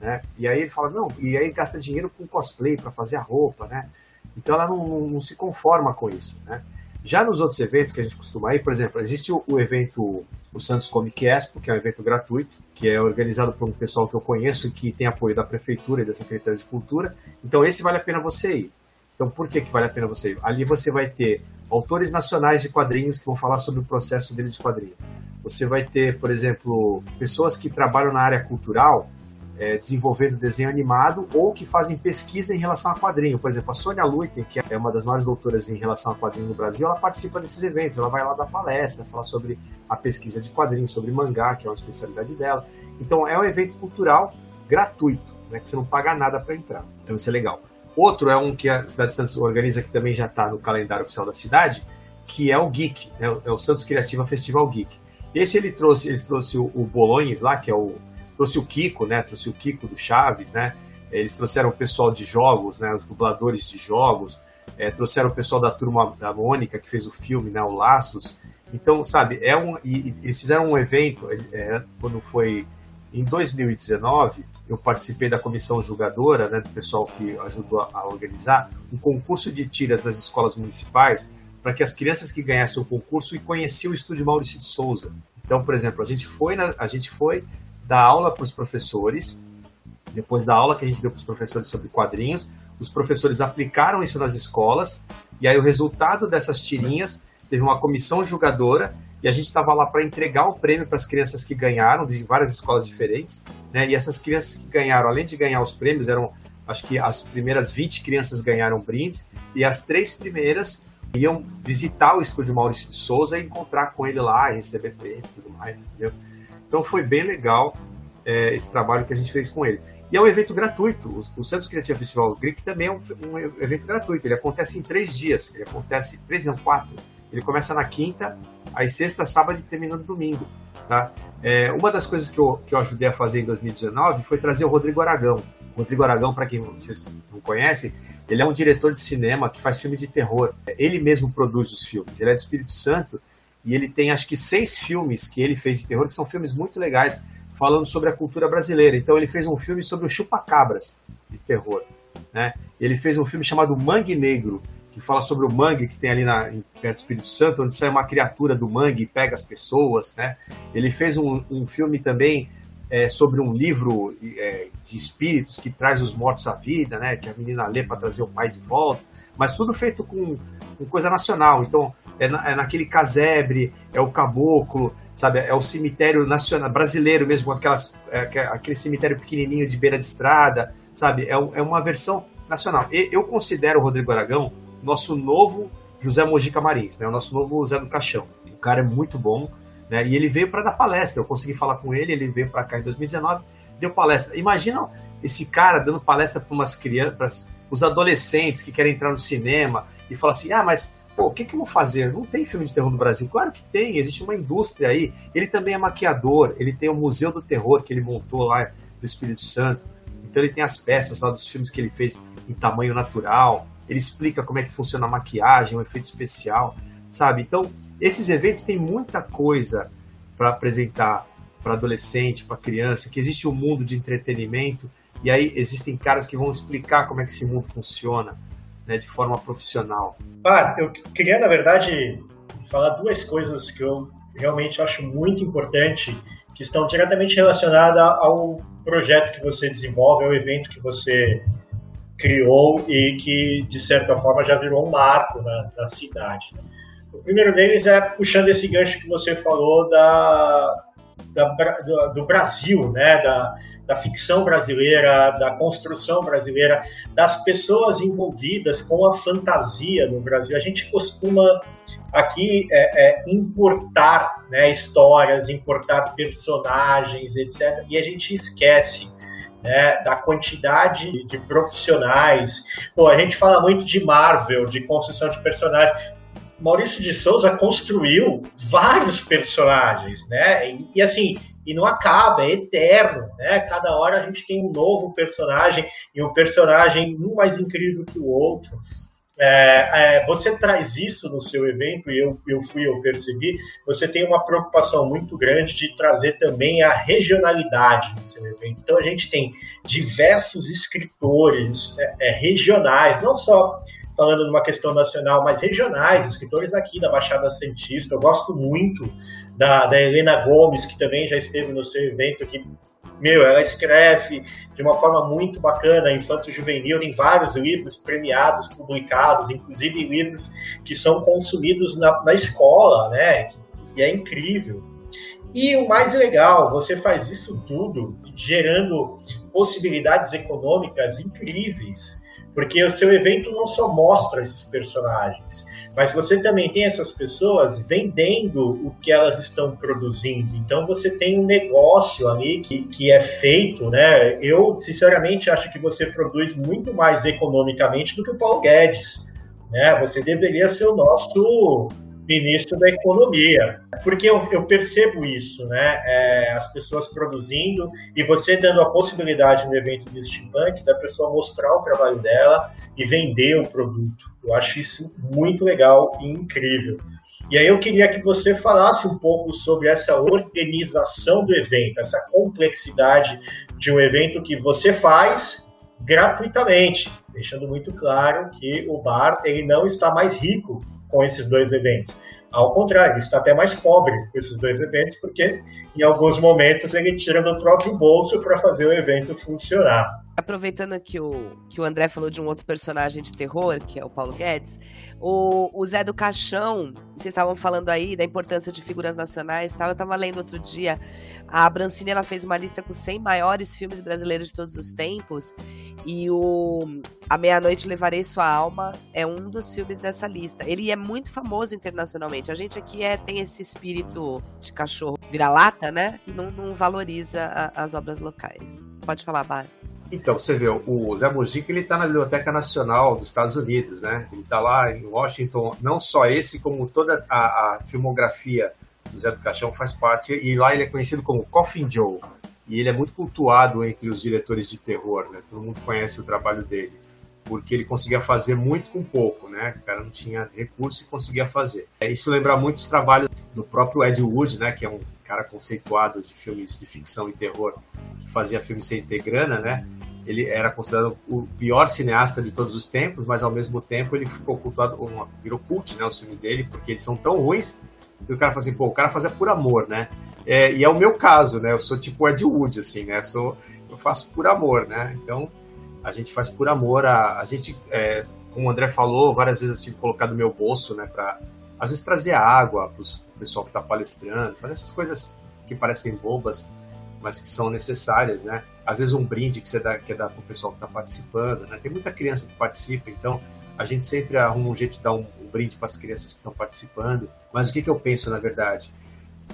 Né? E aí ele fala, não, e aí gasta dinheiro com cosplay para fazer a roupa, né? Então ela não, não, se conforma com isso, né? Já nos outros eventos que a gente costuma ir, por exemplo, existe o, o evento, o Santos Comic Expo, que é um evento gratuito, que é organizado por um pessoal que eu conheço e que tem apoio da Prefeitura e da Secretaria de Cultura. Então esse vale a pena você ir. Então por que, que vale a pena você ir? Ali você vai ter autores nacionais de quadrinhos que vão falar sobre o processo deles de quadrinho. Você vai ter, por exemplo, pessoas que trabalham na área cultural é, desenvolvendo desenho animado ou que fazem pesquisa em relação a quadrinho. Por exemplo, a Sônia Luiten, que é uma das maiores doutoras em relação a quadrinho no Brasil, ela participa desses eventos. Ela vai lá dar palestra, falar sobre a pesquisa de quadrinhos, sobre mangá, que é uma especialidade dela. Então, é um evento cultural gratuito, né, que você não paga nada para entrar. Então, isso é legal. Outro é um que a Cidade de Santos organiza, que também já está no calendário oficial da cidade, que é o Geek, né, é o Santos Criativa Festival Geek. Esse ele trouxe, eles trouxe o, o lá, que é o trouxe o Kiko, né? Trouxe o Kiko do Chaves, né? Eles trouxeram o pessoal de jogos, né? Os dubladores de jogos. É, trouxeram o pessoal da turma da Mônica que fez o filme, né? O Laços. Então, sabe, é um. E, eles fizeram um evento é, quando foi em 2019. Eu participei da comissão julgadora, né? Do pessoal que ajudou a organizar um concurso de tiras nas escolas municipais para que as crianças que ganhassem o concurso e conheciam o estúdio Maurício de Souza. Então, por exemplo, a gente foi, na, a gente foi dar aula para os professores. Depois da aula que a gente deu para os professores sobre quadrinhos, os professores aplicaram isso nas escolas. E aí o resultado dessas tirinhas teve uma comissão julgadora e a gente estava lá para entregar o prêmio para as crianças que ganharam de várias escolas diferentes, né? E essas crianças que ganharam, além de ganhar os prêmios, eram acho que as primeiras 20 crianças ganharam brindes e as três primeiras iam visitar o estúdio Maurício de Souza e encontrar com ele lá e receber prêmio e tudo mais, entendeu? Então foi bem legal é, esse trabalho que a gente fez com ele. E é um evento gratuito. O, o Santos Criativo Festival Greek também é um, um, evento gratuito. Ele acontece em três dias. Ele acontece, três não, quatro. Ele começa na quinta, aí sexta, sábado e termina no domingo. Tá? É, uma das coisas que eu, que eu ajudei a fazer em 2019 foi trazer o Rodrigo Aragão. Rodrigo Aragão, para quem vocês não conhecem, ele é um diretor de cinema que faz filme de terror. Ele mesmo produz os filmes. Ele é do Espírito Santo e ele tem acho que seis filmes que ele fez de terror, que são filmes muito legais, falando sobre a cultura brasileira. Então ele fez um filme sobre o chupacabras de terror. Né? Ele fez um filme chamado Mangue Negro, que fala sobre o mangue que tem ali na, perto do Espírito Santo, onde sai uma criatura do mangue e pega as pessoas. Né? Ele fez um, um filme também é, sobre um livro é, de espíritos que traz os mortos à vida, né? que a menina lê para trazer o pai de volta, mas tudo feito com, com coisa nacional. Então, é, na, é naquele casebre, é o caboclo, sabe? É o cemitério nacional brasileiro mesmo, aquelas, é, aquele cemitério pequenininho de beira de estrada, sabe? É, é uma versão nacional. E, eu considero o Rodrigo Aragão nosso novo José Mojica Marins, né? O nosso novo Zé do Caixão. O cara é muito bom, né? E ele veio para dar palestra. Eu consegui falar com ele, ele veio para cá em 2019, deu palestra. Imagina esse cara dando palestra para umas crianças, os adolescentes que querem entrar no cinema e falar assim: "Ah, mas Pô, o que, que eu vou fazer? Não tem filme de terror no Brasil? Claro que tem, existe uma indústria aí. Ele também é maquiador, ele tem o Museu do Terror que ele montou lá no Espírito Santo. Então ele tem as peças lá dos filmes que ele fez em tamanho natural. Ele explica como é que funciona a maquiagem, o efeito especial, sabe? Então, esses eventos têm muita coisa para apresentar para adolescente, para criança, que existe um mundo de entretenimento e aí existem caras que vão explicar como é que esse mundo funciona né, de forma profissional? Ah, eu queria, na verdade, falar duas coisas que eu realmente acho muito importante, que estão diretamente relacionadas ao projeto que você desenvolve, ao evento que você criou e que, de certa forma, já virou um marco na, na cidade. O primeiro deles é puxando esse gancho que você falou da, da do, do, Brasil, né, da, da ficção brasileira, da construção brasileira, das pessoas envolvidas com a fantasia no Brasil. A gente costuma aqui é, é, importar né, histórias, importar personagens, etc. E a gente esquece né, da quantidade de profissionais. Pô, a gente fala muito de Marvel, de construção de personagens. Maurício de Souza construiu vários personagens, né? E, e assim, e não acaba, é eterno, né? Cada hora a gente tem um novo personagem e um personagem um mais incrível que o outro. É, é, você traz isso no seu evento, e eu, eu fui, eu percebi, você tem uma preocupação muito grande de trazer também a regionalidade no seu evento. Então a gente tem diversos escritores é, é regionais, não só falando de uma questão nacional, mas regionais, escritores aqui da Baixada Santista. Eu gosto muito da, da Helena Gomes, que também já esteve no seu evento aqui. Meu, ela escreve de uma forma muito bacana, infanto-juvenil, tem vários livros premiados, publicados, inclusive livros que são consumidos na, na escola, né? E é incrível. E o mais legal, você faz isso tudo gerando possibilidades econômicas incríveis porque o seu evento não só mostra esses personagens, mas você também tem essas pessoas vendendo o que elas estão produzindo. Então você tem um negócio ali que, que é feito, né? Eu, sinceramente, acho que você produz muito mais economicamente do que o Paulo Guedes. Né? Você deveria ser o nosso ministro da Economia. Porque eu, eu percebo isso, né? É, as pessoas produzindo e você dando a possibilidade no evento de steampunk da pessoa mostrar o trabalho dela e vender o produto. Eu acho isso muito legal e incrível. E aí eu queria que você falasse um pouco sobre essa organização do evento, essa complexidade de um evento que você faz gratuitamente, deixando muito claro que o bar ele não está mais rico com esses dois eventos. Ao contrário, está até mais pobre com esses dois eventos, porque em alguns momentos ele tira do próprio bolso para fazer o evento funcionar. Aproveitando que o, que o André falou de um outro personagem de terror, que é o Paulo Guedes, o, o Zé do Caixão, vocês estavam falando aí da importância de figuras nacionais tal. Eu estava lendo outro dia, a Brancini ela fez uma lista com os 100 maiores filmes brasileiros de todos os tempos. E o A Meia-Noite Levarei Sua Alma é um dos filmes dessa lista. Ele é muito famoso internacionalmente. A gente aqui é, tem esse espírito de cachorro vira-lata, né? E não, não valoriza a, as obras locais. Pode falar, Bar. Então, você vê, o Zé Mujica, ele está na Biblioteca Nacional dos Estados Unidos, né? Ele está lá em Washington, não só esse, como toda a, a, filmografia do Zé do Caixão faz parte, e lá ele é conhecido como Coffin Joe, e ele é muito cultuado entre os diretores de terror, né? Todo mundo conhece o trabalho dele, porque ele conseguia fazer muito com pouco, né? O cara não tinha recurso e conseguia fazer. É, isso lembra muito os trabalhos do próprio Ed Wood, né? Que é um cara conceituado de filmes de ficção e terror, que fazia filmes sem ter grana, né? Ele era considerado o pior cineasta de todos os tempos, mas ao mesmo tempo ele ficou cultuado, virou cult, né? Os filmes dele, porque eles são tão ruins que o cara fala assim, pô, o cara fazia por amor, né? É, e é o meu caso, né? Eu sou tipo Ed Wood, assim, né? Eu, sou, eu faço por amor, né? Então, a gente faz por amor. A, a gente, é, como o André falou, várias vezes eu tive colocado no meu bolso, né? Pra, às vezes, trazer água para o pessoal que está palestrando, fazer essas coisas que parecem bobas, mas que são necessárias, né? Às vezes um brinde que você dá, quer dar para o pessoal que está participando, né? Tem muita criança que participa, então a gente sempre arruma um jeito de dar um, um brinde para as crianças que estão participando. Mas o que, que eu penso, na verdade?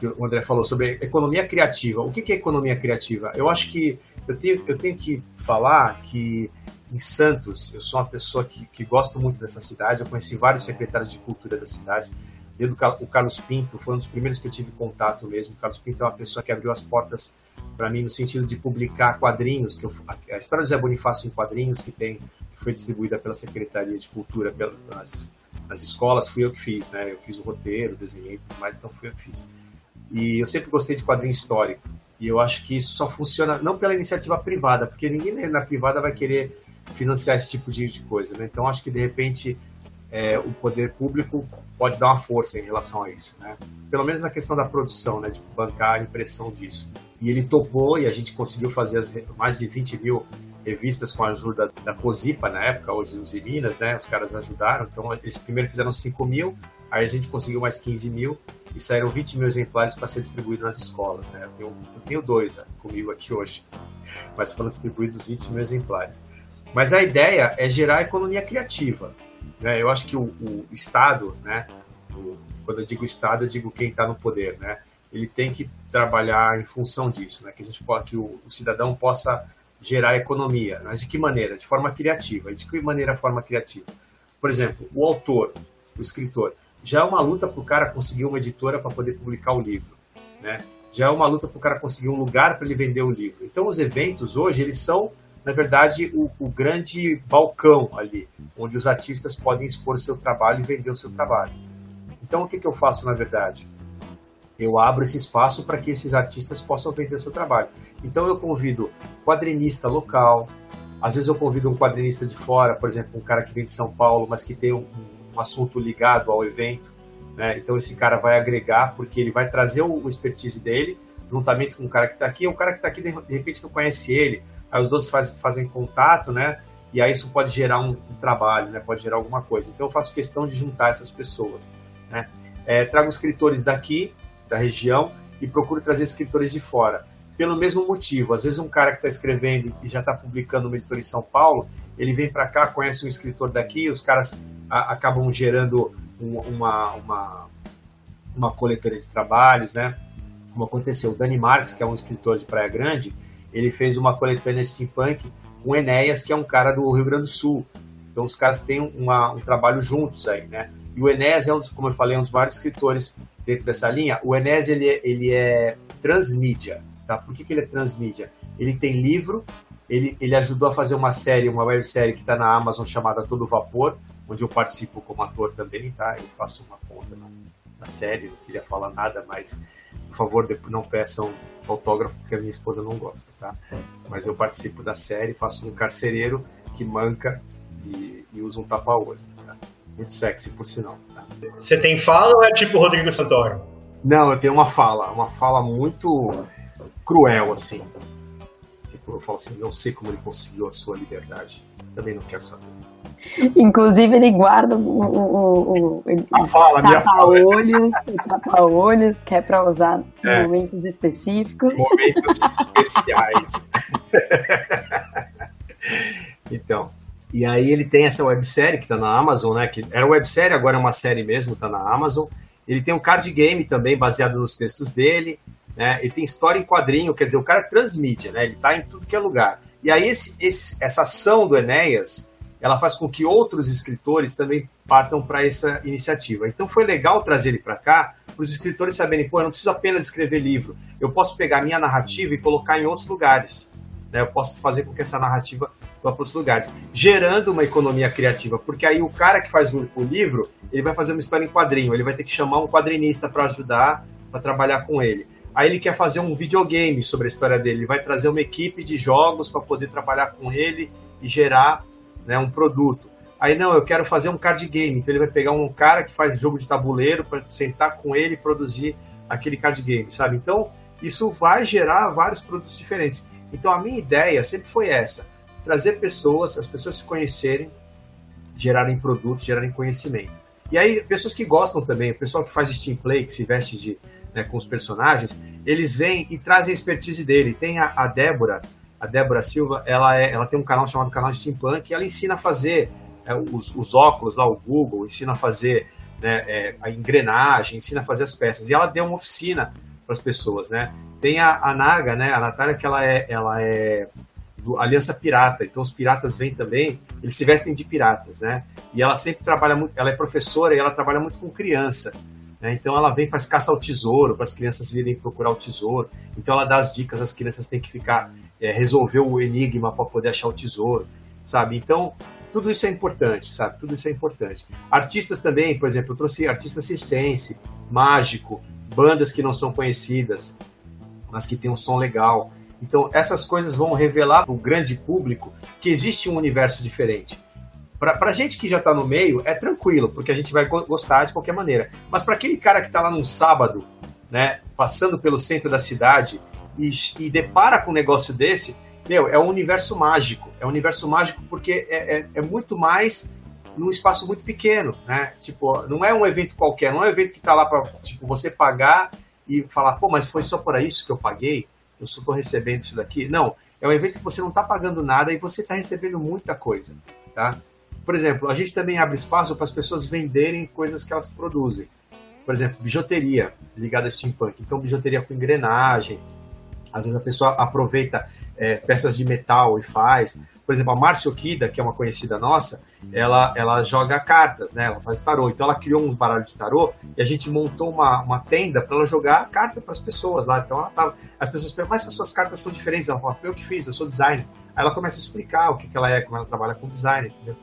Que o André falou sobre economia criativa. O que, que é economia criativa? Eu acho que eu tenho, eu tenho que falar que em Santos, eu sou uma pessoa que, que gosto muito dessa cidade. Eu conheci vários secretários de cultura da cidade desde o Carlos Pinto, foi um dos primeiros que eu tive contato mesmo. O Carlos Pinto é uma pessoa que abriu as portas para mim no sentido de publicar quadrinhos, que eu, a história do Zé Bonifácio em quadrinhos, que tem que foi distribuída pela Secretaria de Cultura pelas, escolas, fui eu que fiz, né? Eu fiz o roteiro, desenhei tudo mais, então fui eu que fiz. E eu sempre gostei de quadrinho histórico. E eu acho que isso só funciona não pela iniciativa privada, porque ninguém na privada vai querer financiar esse tipo de coisa, né? Então acho que de repente é, o poder público pode dar uma força em relação a isso, né? Pelo menos na questão da produção, né? De bancar a impressão disso. E ele topou e a gente conseguiu fazer as, mais de 20 mil revistas com a ajuda da COSIPA na época, hoje os Minas, né? Os caras ajudaram. Então eles primeiro fizeram 5 mil, aí a gente conseguiu mais 15 mil e saíram 20 mil exemplares para ser distribuído nas escolas. Né? Eu, tenho, eu tenho dois né, comigo aqui hoje, mas foram distribuídos 20 mil exemplares. Mas a ideia é gerar economia criativa. Né? Eu acho que o, o Estado, né? O, quando eu digo Estado, eu digo quem está no poder, né? Ele tem que trabalhar em função disso, né? Que a gente que o, o cidadão possa gerar economia, mas de que maneira? De forma criativa. E de que maneira forma criativa? Por exemplo, o autor, o escritor, já é uma luta para o cara conseguir uma editora para poder publicar o livro, né? já é uma luta para o cara conseguir um lugar para ele vender o livro. Então, os eventos hoje, eles são, na verdade, o, o, grande balcão ali, onde os artistas podem expor seu trabalho e vender o seu trabalho. Então, o que, que eu faço, na verdade? Eu abro esse espaço para que esses artistas possam vender o seu trabalho. Então, eu convido quadrinista local, às vezes eu convido um quadrinista de fora, por exemplo, um cara que vem de São Paulo, mas que tem um, um assunto ligado ao evento. Né? Então esse cara vai agregar, porque ele vai trazer o, o expertise dele, juntamente com o cara que está aqui. O cara que está aqui, de, repente, não conhece ele. Aí os dois faz, fazem contato, né? E aí isso pode gerar um, um, trabalho, né? Pode gerar alguma coisa. Então eu faço questão de juntar essas pessoas, né? É, trago escritores daqui, da região, e procuro trazer escritores de fora pelo mesmo motivo. Às vezes um cara que está escrevendo e já está publicando uma editora em São Paulo, ele vem para cá, conhece um escritor daqui, os caras a, acabam gerando um, uma, uma, uma coletânea de trabalhos, né? Como aconteceu, o Dani Marques, que é um escritor de Praia Grande, ele fez uma coletânea steampunk com Enéas, que é um cara do Rio Grande do Sul. Então os caras têm uma, um trabalho juntos aí, né? E o Enéas é um dos, como eu falei, um dos vários escritores dentro dessa linha. O Enéas, ele, é, ele é transmídia. Tá? Por que, que ele é transmídia? Ele tem livro, ele, ele ajudou a fazer uma série, uma websérie que está na Amazon chamada Todo Vapor, onde eu participo como ator também, tá? Eu faço uma ponta na, na série, não queria falar nada, mas por favor, não peçam autógrafo porque a minha esposa não gosta, tá? Mas eu participo da série, faço um carcereiro que manca e, e usa um tapa-olho. Tá? Muito sexy, por sinal. Tá? Você tem fala ou é tipo Rodrigo Santoro? Não, eu tenho uma fala, uma fala muito cruel, assim. Tipo, eu falo assim, não sei como ele conseguiu a sua liberdade. Também não quero saber. Inclusive, ele guarda o. o, o ele a fala, tapa fala. olhos, tapa olhos, que é para usar é. em momentos específicos. Momentos especiais. então. E aí ele tem essa websérie que está na Amazon, né? Que era websérie, agora é uma série mesmo, está na Amazon. Ele tem um card game também baseado nos textos dele né? Ele tem história em quadrinho, quer dizer, o cara é transmídia, né? Ele está em tudo que é lugar. E aí esse, esse, essa ação do Enéas, ela faz com que outros escritores também partam para essa iniciativa. Então foi legal trazer ele para cá, para os escritores saberem, pô, eu não preciso apenas escrever livro, eu posso pegar minha narrativa e colocar em outros lugares. Né? Eu posso fazer com que essa narrativa vá para outros lugares, gerando uma economia criativa, porque aí o cara que faz o, o livro, ele vai fazer uma história em quadrinho, ele vai ter que chamar um quadrinista para ajudar, para trabalhar com ele. Aí ele quer fazer um videogame sobre a história dele. Ele vai trazer uma equipe de jogos para poder trabalhar com ele e gerar né, um produto. Aí não, eu quero fazer um card game. Então ele vai pegar um cara que faz jogo de tabuleiro para sentar com ele e produzir aquele card game, sabe? Então isso vai gerar vários produtos diferentes. Então a minha ideia sempre foi essa: trazer pessoas, as pessoas se conhecerem, gerarem produtos, gerarem conhecimento. E aí pessoas que gostam também, o pessoal que faz Steam Play, que se veste de né, com os personagens, eles vêm e trazem a expertise dele. Tem a, a Débora, a Débora Silva, ela, é, ela tem um canal chamado Canal Steampunk, e ela ensina a fazer é, os, os, óculos lá, o Google, ensina a fazer né, é, a engrenagem, ensina a fazer as peças. E ela deu uma oficina para as pessoas, né? Tem a, a Naga, né, a Natália, que ela é, ela é do Aliança Pirata, então os piratas vêm também, eles se vestem de piratas, né? E ela sempre trabalha muito, ela é professora e ela trabalha muito com criança. Né? Então ela vem faz caça ao tesouro para as crianças virem procurar o tesouro. Então ela dá as dicas, as crianças têm que ficar é, resolver o enigma para poder achar o tesouro, sabe? Então tudo isso é importante, sabe? Tudo isso é importante. Artistas também, por exemplo, eu trouxe artista circense, mágico, bandas que não são conhecidas, mas que tem um som legal. Então essas coisas vão revelar para o grande público que existe um universo diferente. Para gente que já está no meio, é tranquilo, porque a gente vai gostar de qualquer maneira. Mas para aquele cara que está lá num sábado, né, passando pelo centro da cidade e, e, depara com um negócio desse, meu, é um universo mágico. É um universo mágico porque é, é, é muito mais num espaço muito pequeno, né? Tipo, não é um evento qualquer, não é um evento que está lá para tipo, você pagar e falar, pô, mas foi só por isso que eu paguei? Eu só estou recebendo isso daqui? Não, é um evento que você não está pagando nada e você está recebendo muita coisa, tá? Por exemplo, a gente também abre espaço para as pessoas venderem coisas que elas produzem. Por exemplo, bijuteria ligada a steampunk. Então, bijuteria com engrenagem. Às vezes a pessoa aproveita é, peças de metal e faz. Por exemplo, a Márcia Okida, que é uma conhecida nossa, ela, ela joga cartas, né? Ela faz tarô. Então ela criou uns baralhos de tarô e a gente montou uma, uma tenda para ela jogar carta para as pessoas lá. Então ela tava, as pessoas perguntam, mas as suas cartas são diferentes. Ela fala, foi eu que fiz, eu sou designer. Aí ela começa a explicar o que, que ela é, como ela trabalha com design, entendeu?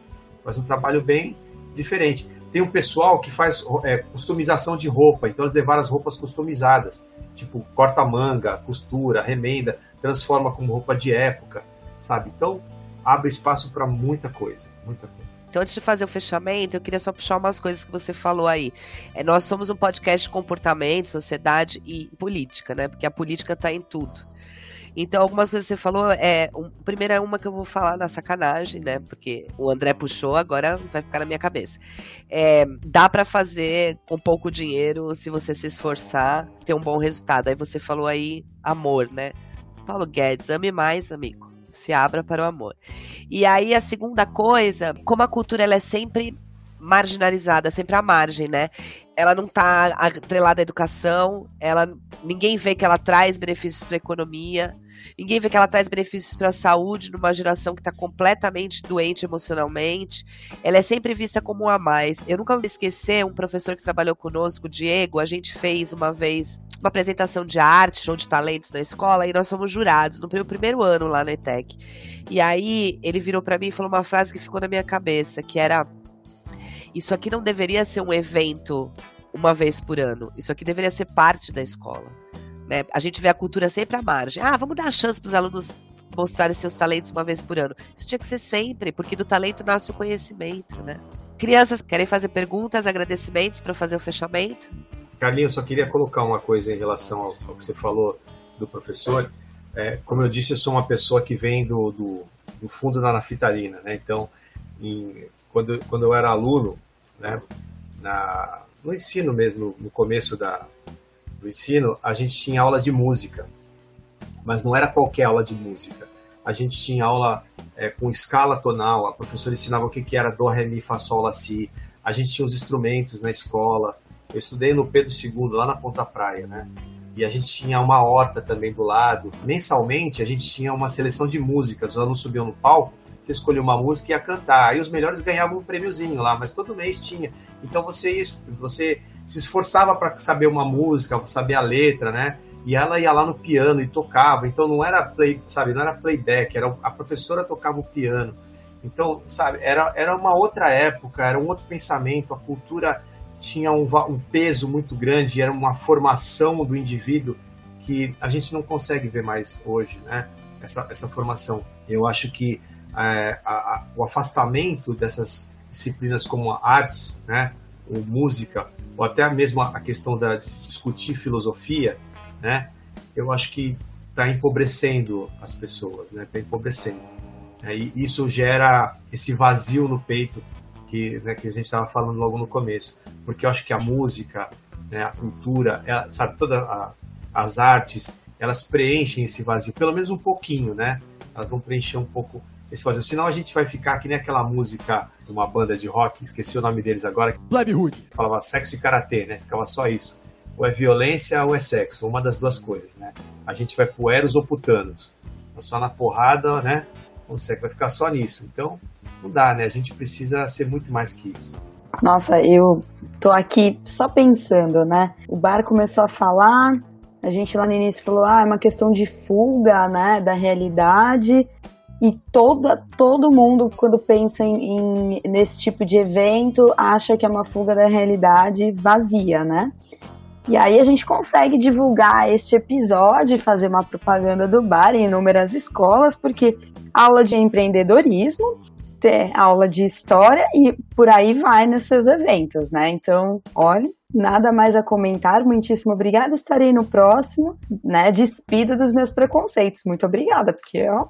Faz um trabalho bem diferente. Tem um pessoal que faz é, customização de roupa, então eles levaram as roupas customizadas, tipo corta manga, costura, remenda, transforma como roupa de época, sabe? Então abre espaço para muita coisa, muita coisa. Então, antes de fazer o fechamento, eu queria só puxar umas coisas que você falou aí. É, nós somos um podcast de comportamento, sociedade e política, né? Porque a política está em tudo. Então, algumas coisas que você falou, é, um, primeiro é uma que eu vou falar na sacanagem, né? Porque o André puxou, agora vai ficar na minha cabeça. É, dá para fazer com pouco dinheiro, se você se esforçar, ter um bom resultado. Aí você falou aí amor, né? Paulo Guedes, ame mais, amigo. Se abra para o amor. E aí a segunda coisa, como a cultura ela é sempre marginalizada, sempre à margem, né? Ela não está atrelada à educação, ela ninguém vê que ela traz benefícios para a economia, ninguém vê que ela traz benefícios para a saúde numa geração que está completamente doente emocionalmente. Ela é sempre vista como um a mais. Eu nunca vou esquecer um professor que trabalhou conosco, o Diego, a gente fez uma vez uma apresentação de arte, show de talentos na escola, e nós fomos jurados no meu primeiro ano lá na ETEC. E aí ele virou para mim e falou uma frase que ficou na minha cabeça, que era isso aqui não deveria ser um evento uma vez por ano. Isso aqui deveria ser parte da escola. Né? A gente vê a cultura sempre à margem. Ah, vamos dar a chance para os alunos mostrarem seus talentos uma vez por ano. Isso tinha que ser sempre, porque do talento nasce o conhecimento, né? Crianças querem fazer perguntas, agradecimentos para fazer o fechamento? Carlinhos, só queria colocar uma coisa em relação ao, ao que você falou do professor. É, como eu disse, eu sou uma pessoa que vem do, do, do fundo da nafitalina, né? Então, em, quando, quando eu era aluno, né, na, no ensino mesmo, no começo da, do ensino, a gente tinha aula de música, mas não era qualquer aula de música. A gente tinha aula é, com escala tonal, a professora ensinava o que, que era Dó, Ré, Mi, Fá, Sol, Lá, Si. A gente tinha os instrumentos na escola. Eu estudei no Pedro II, lá na Ponta Praia, né? E a gente tinha uma horta também do lado. Mensalmente, a gente tinha uma seleção de músicas. Os alunos subiam no palco você escolhia uma música e ia cantar. Aí os melhores ganhavam um prêmiozinho lá, mas todo mês tinha. Então você, você se esforçava para saber uma música, saber a letra, né? E ela ia lá no piano e tocava. Então não era play, sabe, não era playback, era a professora tocava o piano. Então, sabe, era, era uma outra época, era um outro pensamento, a cultura tinha um, um peso muito grande, era uma formação do indivíduo que a gente não consegue ver mais hoje, né? Essa, essa formação. Eu acho que é, a, a, o afastamento dessas disciplinas como a artes, né, ou música, ou até mesmo a questão da, de discutir filosofia, né, eu acho que está empobrecendo as pessoas, né, está empobrecendo. É, e isso gera esse vazio no peito que, né, que a gente estava falando logo no começo, porque eu acho que a música, né, a cultura, ela, sabe, todas as artes, elas preenchem esse vazio, pelo menos um pouquinho, né? Elas vão preencher um pouco esse vazio. Senão a gente vai ficar que nem aquela música de uma banda de rock, esqueci o nome deles agora. Hood. Falava sexo e karatê, né? Ficava só isso. Ou é violência ou é sexo, uma das duas coisas, né? A gente vai pro Eros ou pro Thanos. Só na porrada, né? Consegue, vai ficar só nisso. Então, não dá, né? A gente precisa ser muito mais que isso. Nossa, eu tô aqui só pensando, né? O bar começou a falar, a gente lá no início falou, ah, é uma questão de fuga, né, da realidade. E toda, todo mundo, quando pensa em, em, nesse tipo de evento, acha que é uma fuga da realidade vazia, né? E aí a gente consegue divulgar este episódio e fazer uma propaganda do bar em inúmeras escolas, porque aula de empreendedorismo, ter aula de história e por aí vai nos seus eventos, né? Então, olha, nada mais a comentar. Muitíssimo obrigada. Estarei no próximo, né? Despida dos meus preconceitos. Muito obrigada, porque, ó,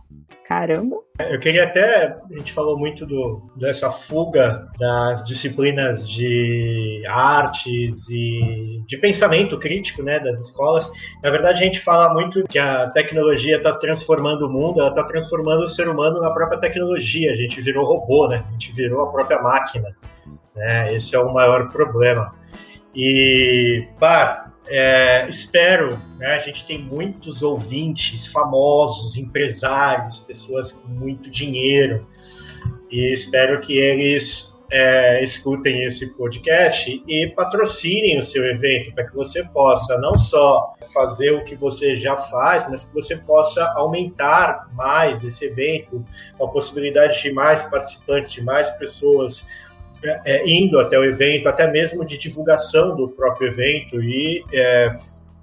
caramba. Eu queria até. A gente falou muito do, dessa fuga das disciplinas de artes e de pensamento crítico, né? Das escolas. Na verdade, a gente fala muito que a tecnologia está transformando o mundo, ela está transformando o ser humano na própria tecnologia. A gente virou robô, né? A gente virou a própria máquina. Né? Esse é o maior problema. E, pá, é, espero, né, a gente tem muitos ouvintes famosos, empresários, pessoas com muito dinheiro, e espero que eles é, escutem esse podcast e patrocinem o seu evento para que você possa não só fazer o que você já faz, mas que você possa aumentar mais esse evento, a possibilidade de mais participantes, de mais pessoas é, é, indo até o evento, até mesmo de divulgação do próprio evento e é,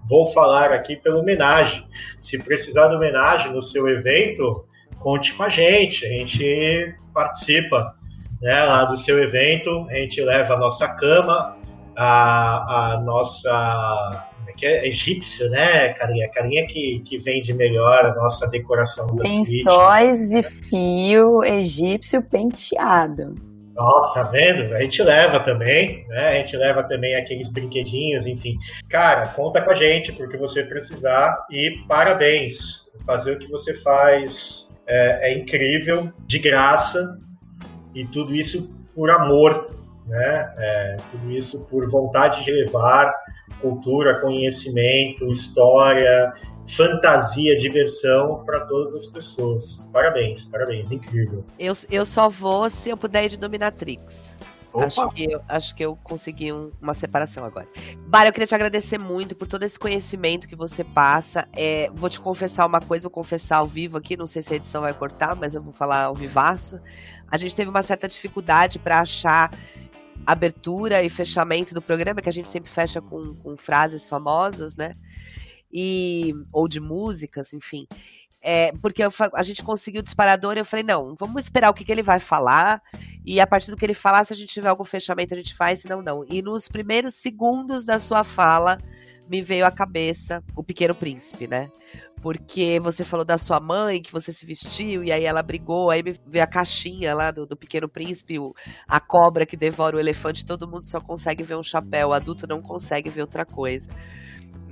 vou falar aqui pela homenagem. Se precisar de homenagem no seu evento, conte com a gente, a gente participa né, lá do seu evento, a gente leva a nossa cama, a, a nossa é que é egípcio, né, carinha? Carinha que, que vende melhor a nossa decoração da Lençóis de fio egípcio penteado. Ó, tá vendo? A gente leva também, né? A gente leva também aqueles brinquedinhos, enfim. Cara, conta com a gente porque você precisar e parabéns. Fazer o que você faz é, é incrível, de graça, e tudo isso por amor, né? É, tudo isso por vontade de levar cultura, conhecimento, história, fantasia, diversão para todas as pessoas. Parabéns, parabéns, incrível. Eu, eu só vou se eu puder ir de Dominatrix. Acho que, eu, acho que eu consegui um, uma separação agora. Bara, eu queria te agradecer muito por todo esse conhecimento que você passa. É, vou te confessar uma coisa, vou confessar ao vivo aqui, não sei se a edição vai cortar, mas eu vou falar ao vivaço. A gente teve uma certa dificuldade para achar abertura e fechamento do programa, que a gente sempre fecha com, com frases famosas, né? E, ou de músicas, enfim. É, porque eu, a gente conseguiu o disparador e eu falei, não, vamos esperar o que, que ele vai falar. E a partir do que ele falar, se a gente tiver algum fechamento, a gente faz, senão não. E nos primeiros segundos da sua fala, me veio à cabeça o Pequeno Príncipe, né? Porque você falou da sua mãe, que você se vestiu, e aí ela brigou, aí me veio a caixinha lá do, do Pequeno Príncipe, o, a cobra que devora o elefante, todo mundo só consegue ver um chapéu, o adulto não consegue ver outra coisa.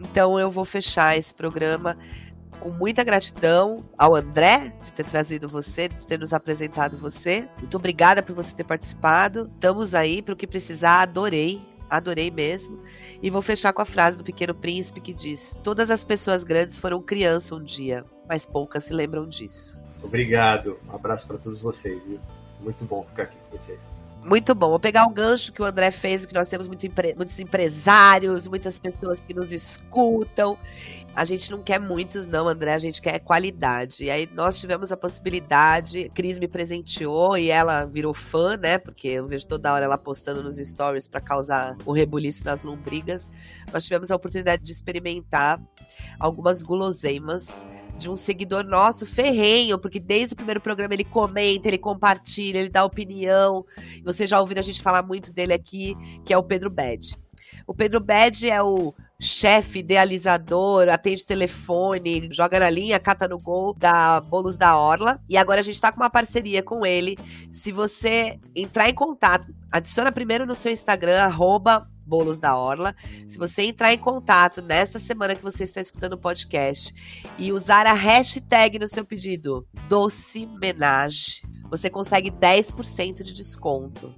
Então eu vou fechar esse programa com muita gratidão ao André de ter trazido você, de ter nos apresentado você. Muito obrigada por você ter participado. Estamos aí para o que precisar. Adorei, adorei mesmo. E vou fechar com a frase do Pequeno Príncipe que diz: Todas as pessoas grandes foram criança um dia, mas poucas se lembram disso. Obrigado. Um abraço para todos vocês. Viu? Muito bom ficar aqui com vocês. Muito bom. Vou pegar o gancho que o André fez, que nós temos muito empre muitos empresários, muitas pessoas que nos escutam. A gente não quer muitos, não, André, a gente quer qualidade. E aí nós tivemos a possibilidade, Cris me presenteou e ela virou fã, né? Porque eu vejo toda hora ela postando nos stories para causar o rebuliço nas lombrigas. Nós tivemos a oportunidade de experimentar algumas guloseimas de um seguidor nosso ferrenho, porque desde o primeiro programa ele comenta, ele compartilha, ele dá opinião. Você já ouviu a gente falar muito dele aqui, que é o Pedro Bed. O Pedro Bed é o chefe, idealizador, atende telefone, joga na linha, cata no gol da Bolos da Orla. E agora a gente tá com uma parceria com ele. Se você entrar em contato, adiciona primeiro no seu Instagram, arroba Bolos da Orla. Se você entrar em contato nesta semana que você está escutando o podcast e usar a hashtag no seu pedido, Doce Menage, você consegue 10% de desconto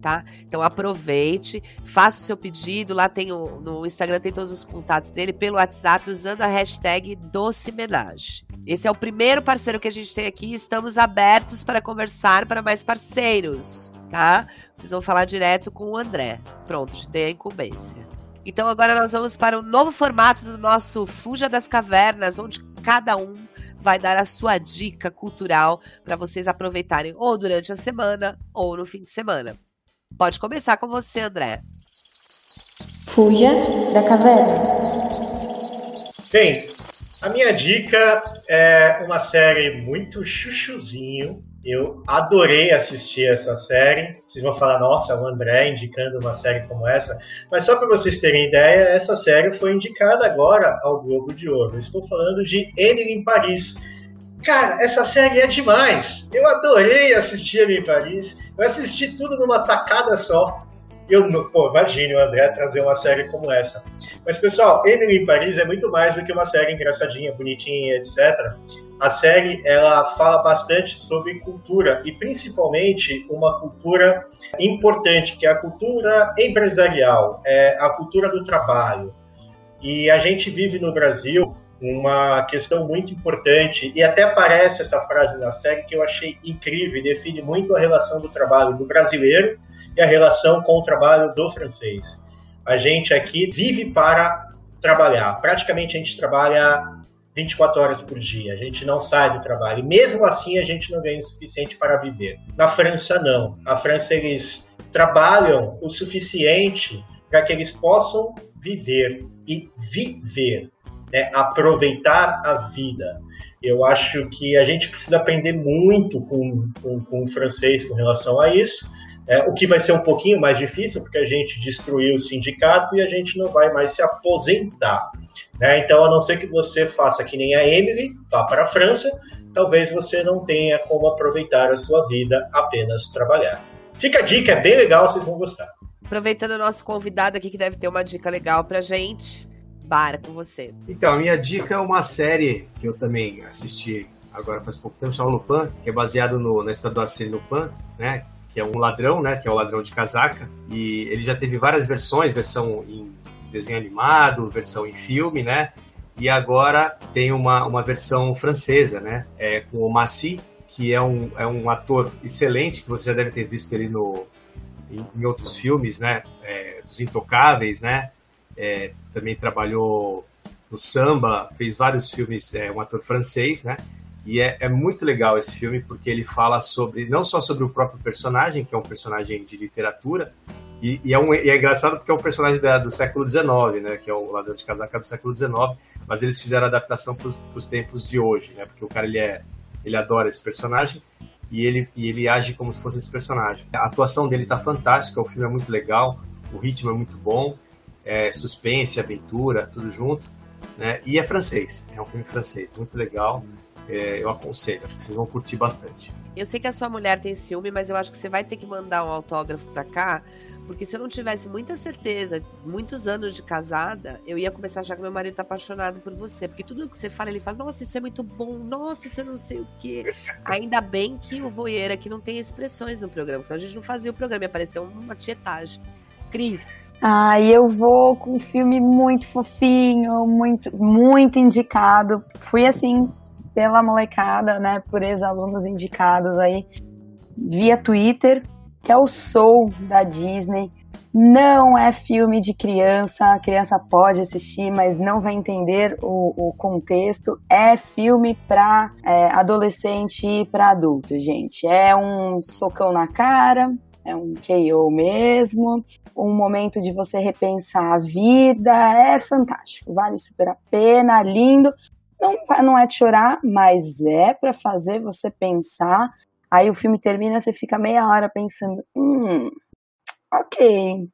tá? Então aproveite, faça o seu pedido, lá tem o, no Instagram tem todos os contatos dele, pelo WhatsApp, usando a hashtag Docemenage. Esse é o primeiro parceiro que a gente tem aqui, estamos abertos para conversar para mais parceiros, tá? Vocês vão falar direto com o André. Pronto, te dei a incumbência. Então agora nós vamos para o novo formato do nosso Fuja das Cavernas, onde cada um vai dar a sua dica cultural para vocês aproveitarem ou durante a semana ou no fim de semana. Pode começar com você, André. Fuja da caverna. Bem, a minha dica é uma série muito chuchuzinho. Eu adorei assistir essa série. Vocês vão falar, nossa, o André indicando uma série como essa. Mas só para vocês terem ideia, essa série foi indicada agora ao Globo de Ouro. Eu estou falando de Emily em Paris. Cara, essa série é demais. Eu adorei assistir Emily em Paris. Eu assisti tudo numa tacada só. Eu, pô, imagine o André trazer uma série como essa. Mas, pessoal, Emily em Paris é muito mais do que uma série engraçadinha, bonitinha, etc. A série, ela fala bastante sobre cultura, e principalmente uma cultura importante, que é a cultura empresarial, é a cultura do trabalho. E a gente vive no Brasil uma questão muito importante, e até aparece essa frase na série que eu achei incrível define muito a relação do trabalho do brasileiro e a relação com o trabalho do francês. A gente aqui vive para trabalhar. Praticamente a gente trabalha 24 horas por dia. A gente não sai do trabalho. E mesmo assim a gente não ganha o suficiente para viver. Na França não. Na França eles trabalham o suficiente para que eles possam viver e viver, né? aproveitar a vida. Eu acho que a gente precisa aprender muito com, com, com o francês com relação a isso. É, o que vai ser um pouquinho mais difícil, porque a gente destruiu o sindicato e a gente não vai mais se aposentar. Né? Então, a não ser que você faça que nem a Emily, vá para a França, talvez você não tenha como aproveitar a sua vida apenas trabalhar. Fica a dica, é bem legal, vocês vão gostar. Aproveitando o nosso convidado aqui, que deve ter uma dica legal pra gente, Bara, com você. Então, a minha dica é uma série que eu também assisti agora faz pouco tempo, chama Lupin, que é baseado no, na história do Arsène Lupin, né? Que é um ladrão, né? Que é o ladrão de casaca. E ele já teve várias versões, versão em desenho animado, versão em filme, né? E agora tem uma, uma versão francesa, né? É, com o Massy, que é um, é um ator excelente, que você já deve ter visto ele no, em, em outros filmes, né? É, dos Intocáveis, né? É, também trabalhou no samba, fez vários filmes, é um ator francês, né? E é, é, muito legal esse filme porque ele fala sobre não só sobre o próprio personagem, que é um personagem de literatura, e, e, é, um, e é, engraçado porque é um personagem da, do século XIX, né? Que é o ladrão de casaca do século XIX, mas eles fizeram a adaptação para os tempos de hoje, né? Porque o cara ele é ele adora esse personagem e ele, e ele age como se fosse esse personagem. A atuação dele tá fantástica, o filme é muito legal, o ritmo é muito bom, é suspense, aventura, tudo junto, né? E é francês, é um filme francês, muito legal. É, eu aconselho, acho que vocês vão curtir bastante. Eu sei que a sua mulher tem ciúme, mas eu acho que você vai ter que mandar um autógrafo para cá, porque se eu não tivesse muita certeza, muitos anos de casada, eu ia começar a achar que meu marido tá apaixonado por você. Porque tudo que você fala, ele fala, nossa, isso é muito bom, nossa, isso eu não sei o quê. Ainda bem que o voeira aqui não tem expressões no programa, então a gente não fazia o programa, ia aparecer uma tietagem. Cris. Ah, eu vou com um filme muito fofinho, muito, muito indicado. Fui assim, pela molecada, né, por ex-alunos indicados aí, via Twitter, que é o Soul da Disney. Não é filme de criança, a criança pode assistir, mas não vai entender o, o contexto. É filme para é, adolescente e para adulto, gente. É um socão na cara, é um KO mesmo, um momento de você repensar a vida. É fantástico, vale super a pena, lindo. Não, não é de chorar, mas é para fazer você pensar Aí o filme termina, você fica meia hora pensando, hum, ok,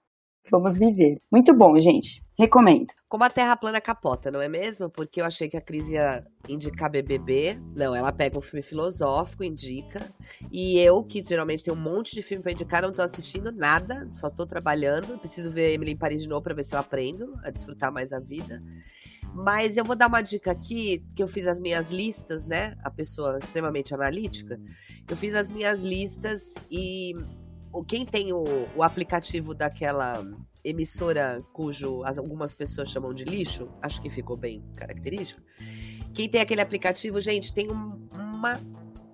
vamos viver. Muito bom, gente. Recomendo. Como a Terra plana capota, não é mesmo? Porque eu achei que a Cris ia indicar BBB. Não, ela pega um filme filosófico, indica. E eu, que geralmente tenho um monte de filme pra indicar, não tô assistindo nada, só tô trabalhando. Preciso ver Emily em Paris de novo pra ver se eu aprendo a desfrutar mais a vida. Mas eu vou dar uma dica aqui, que eu fiz as minhas listas, né? A pessoa extremamente analítica. Eu fiz as minhas listas e quem tem o, o aplicativo daquela emissora cujo as, algumas pessoas chamam de lixo, acho que ficou bem característico. Quem tem aquele aplicativo, gente, tem um, uma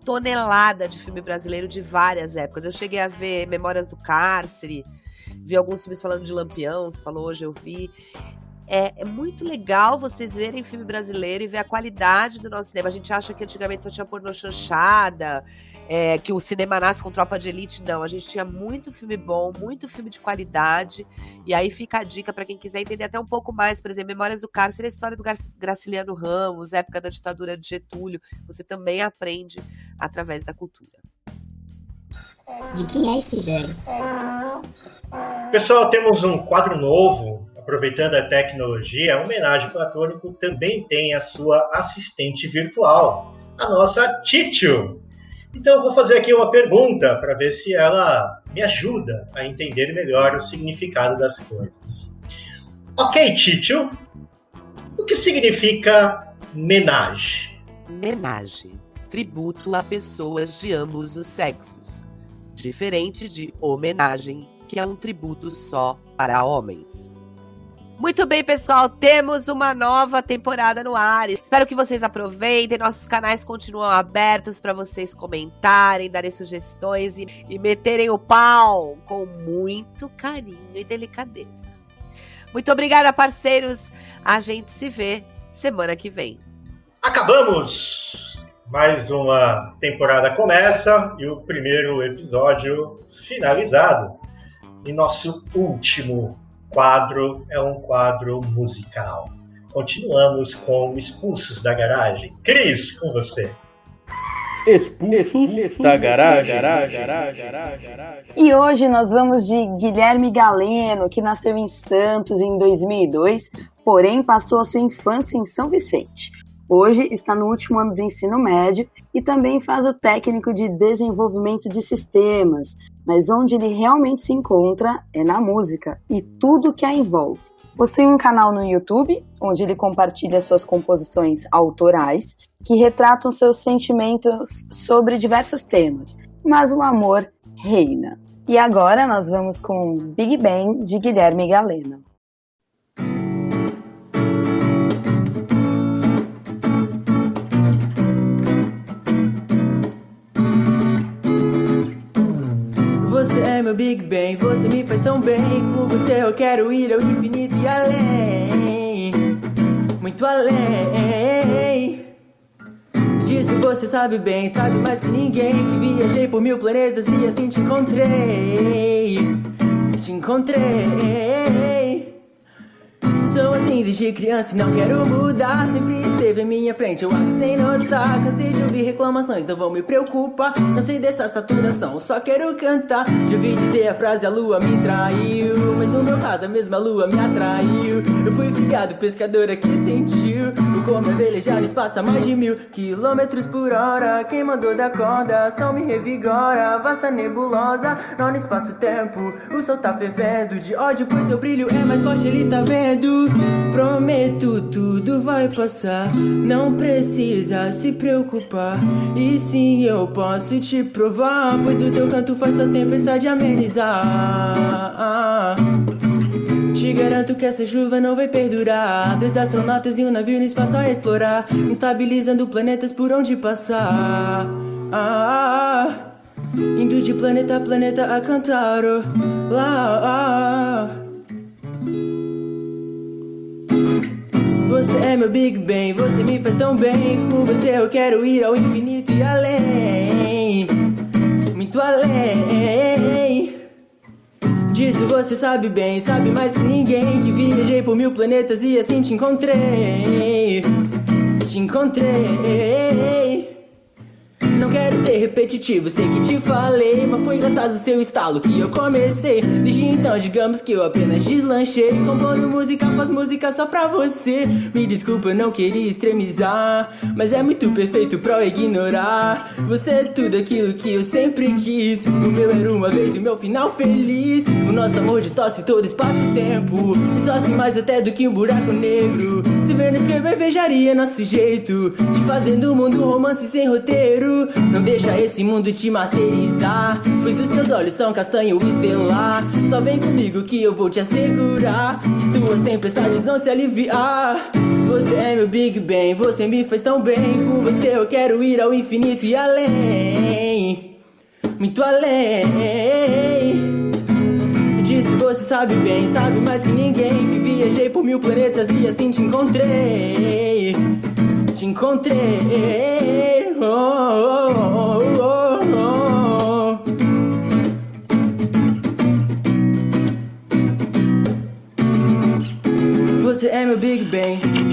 tonelada de filme brasileiro de várias épocas. Eu cheguei a ver Memórias do Cárcere, vi alguns filmes falando de Lampião, você falou hoje, eu vi. É, é, muito legal vocês verem filme brasileiro e ver a qualidade do nosso cinema. A gente acha que antigamente só tinha pornô chanchada, é, que o cinema nasce com tropa de elite. Não, a gente tinha muito filme bom, muito filme de qualidade. E aí fica a dica para quem quiser entender até um pouco mais, por exemplo, Memórias do Cárcere, a história do Graciliano Ramos, época da ditadura de Getúlio. Você também aprende através da cultura. De quem é esse Gério? Pessoal, temos um quadro novo aproveitando a tecnologia, a homenagem platônico também tem a sua assistente virtual, a nossa Titio. Então eu vou fazer aqui uma pergunta para ver se ela me ajuda a entender melhor o significado das coisas. Ok, Titio, o que significa menage? Menage, tributo a pessoas de ambos os sexos, diferente de homenagem, que é um tributo só para homens. Muito bem, pessoal, temos uma nova temporada no ar. Espero que vocês aproveitem. Nossos canais continuam abertos para vocês comentarem, darem sugestões e, e meterem o pau com muito carinho e delicadeza. Muito obrigada, parceiros. A gente se vê semana que vem. Acabamos! Mais uma temporada começa e o primeiro episódio finalizado. E nosso último quadro é um quadro musical. Continuamos com Expulsos da Garagem. Cris, com você. Expulsos, da garagem. E hoje nós vamos de Guilherme Galeno, que nasceu em Santos em 2002, porém passou a sua infância em São Vicente. Hoje está no último ano do ensino médio e também faz o técnico de desenvolvimento de sistemas, mas onde ele realmente se encontra é na música e tudo que a envolve. Possui um canal no YouTube, onde ele compartilha suas composições autorais, que retratam seus sentimentos sobre diversos temas, mas o amor reina. E agora nós vamos com Big Bang de Guilherme Galeno. Meu Big Bang, você me faz tão bem. Com você eu quero ir ao infinito e além. Muito além. Disso você sabe bem, sabe mais que ninguém. Que viajei por mil planetas e assim te encontrei. Te encontrei. Sou assim desde criança e não quero mudar. Sempre esteve em minha frente, eu acho sem notar. Cansei de ouvir reclamações, não vou me preocupar. Cansei dessa saturação, só quero cantar. Já ouvi dizer a frase: a lua me traiu. Mas no meu caso, a mesma lua me atraiu. Eu fui ficado pescadora que sentiu. O como é espaço a mais de mil quilômetros por hora. Quem mandou da corda, sol me revigora. Vasta nebulosa, não no espaço-tempo. O sol tá fervendo de ódio, pois seu brilho é mais forte, ele tá vendo. Prometo, tudo vai passar. Não precisa se preocupar. E sim, eu posso te provar. Pois o teu canto faz tua tempestade amenizar. Te garanto que essa chuva não vai perdurar. Dois astronautas e um navio no espaço a explorar. Instabilizando planetas por onde passar. Ah, indo de planeta a planeta a cantar. Oh, lá. Você é meu Big Bang, você me faz tão bem. Com você eu quero ir ao infinito e além. Muito além. Disso você sabe bem, sabe mais que ninguém. Que viajei por mil planetas e assim te encontrei. Te encontrei. Não quero ser repetitivo, sei que te falei, mas foi graças ao seu estalo que eu comecei. Desde então, digamos que eu apenas deslanchei, compondo música após música só pra você. Me desculpa, eu não queria extremizar, mas é muito perfeito pra eu ignorar. Você é tudo aquilo que eu sempre quis. O meu era uma vez e o meu final feliz. O nosso amor distorce todo espaço-tempo, e só assim mais até do que um buraco negro. Se vendo escrever, vejaria nosso jeito de fazer do mundo romance sem roteiro. Não deixa esse mundo te martirizar Pois os teus olhos são castanho estelar. Só vem comigo que eu vou te assegurar. Que tuas tempestades vão se aliviar. Você é meu Big Bang, você me faz tão bem. Com você eu quero ir ao infinito e além. Muito além. Disso você sabe bem, sabe mais que ninguém. Que viajei por mil planetas e assim te encontrei Te encontrei. Oh, oh, oh, oh, Você é meu Big Bang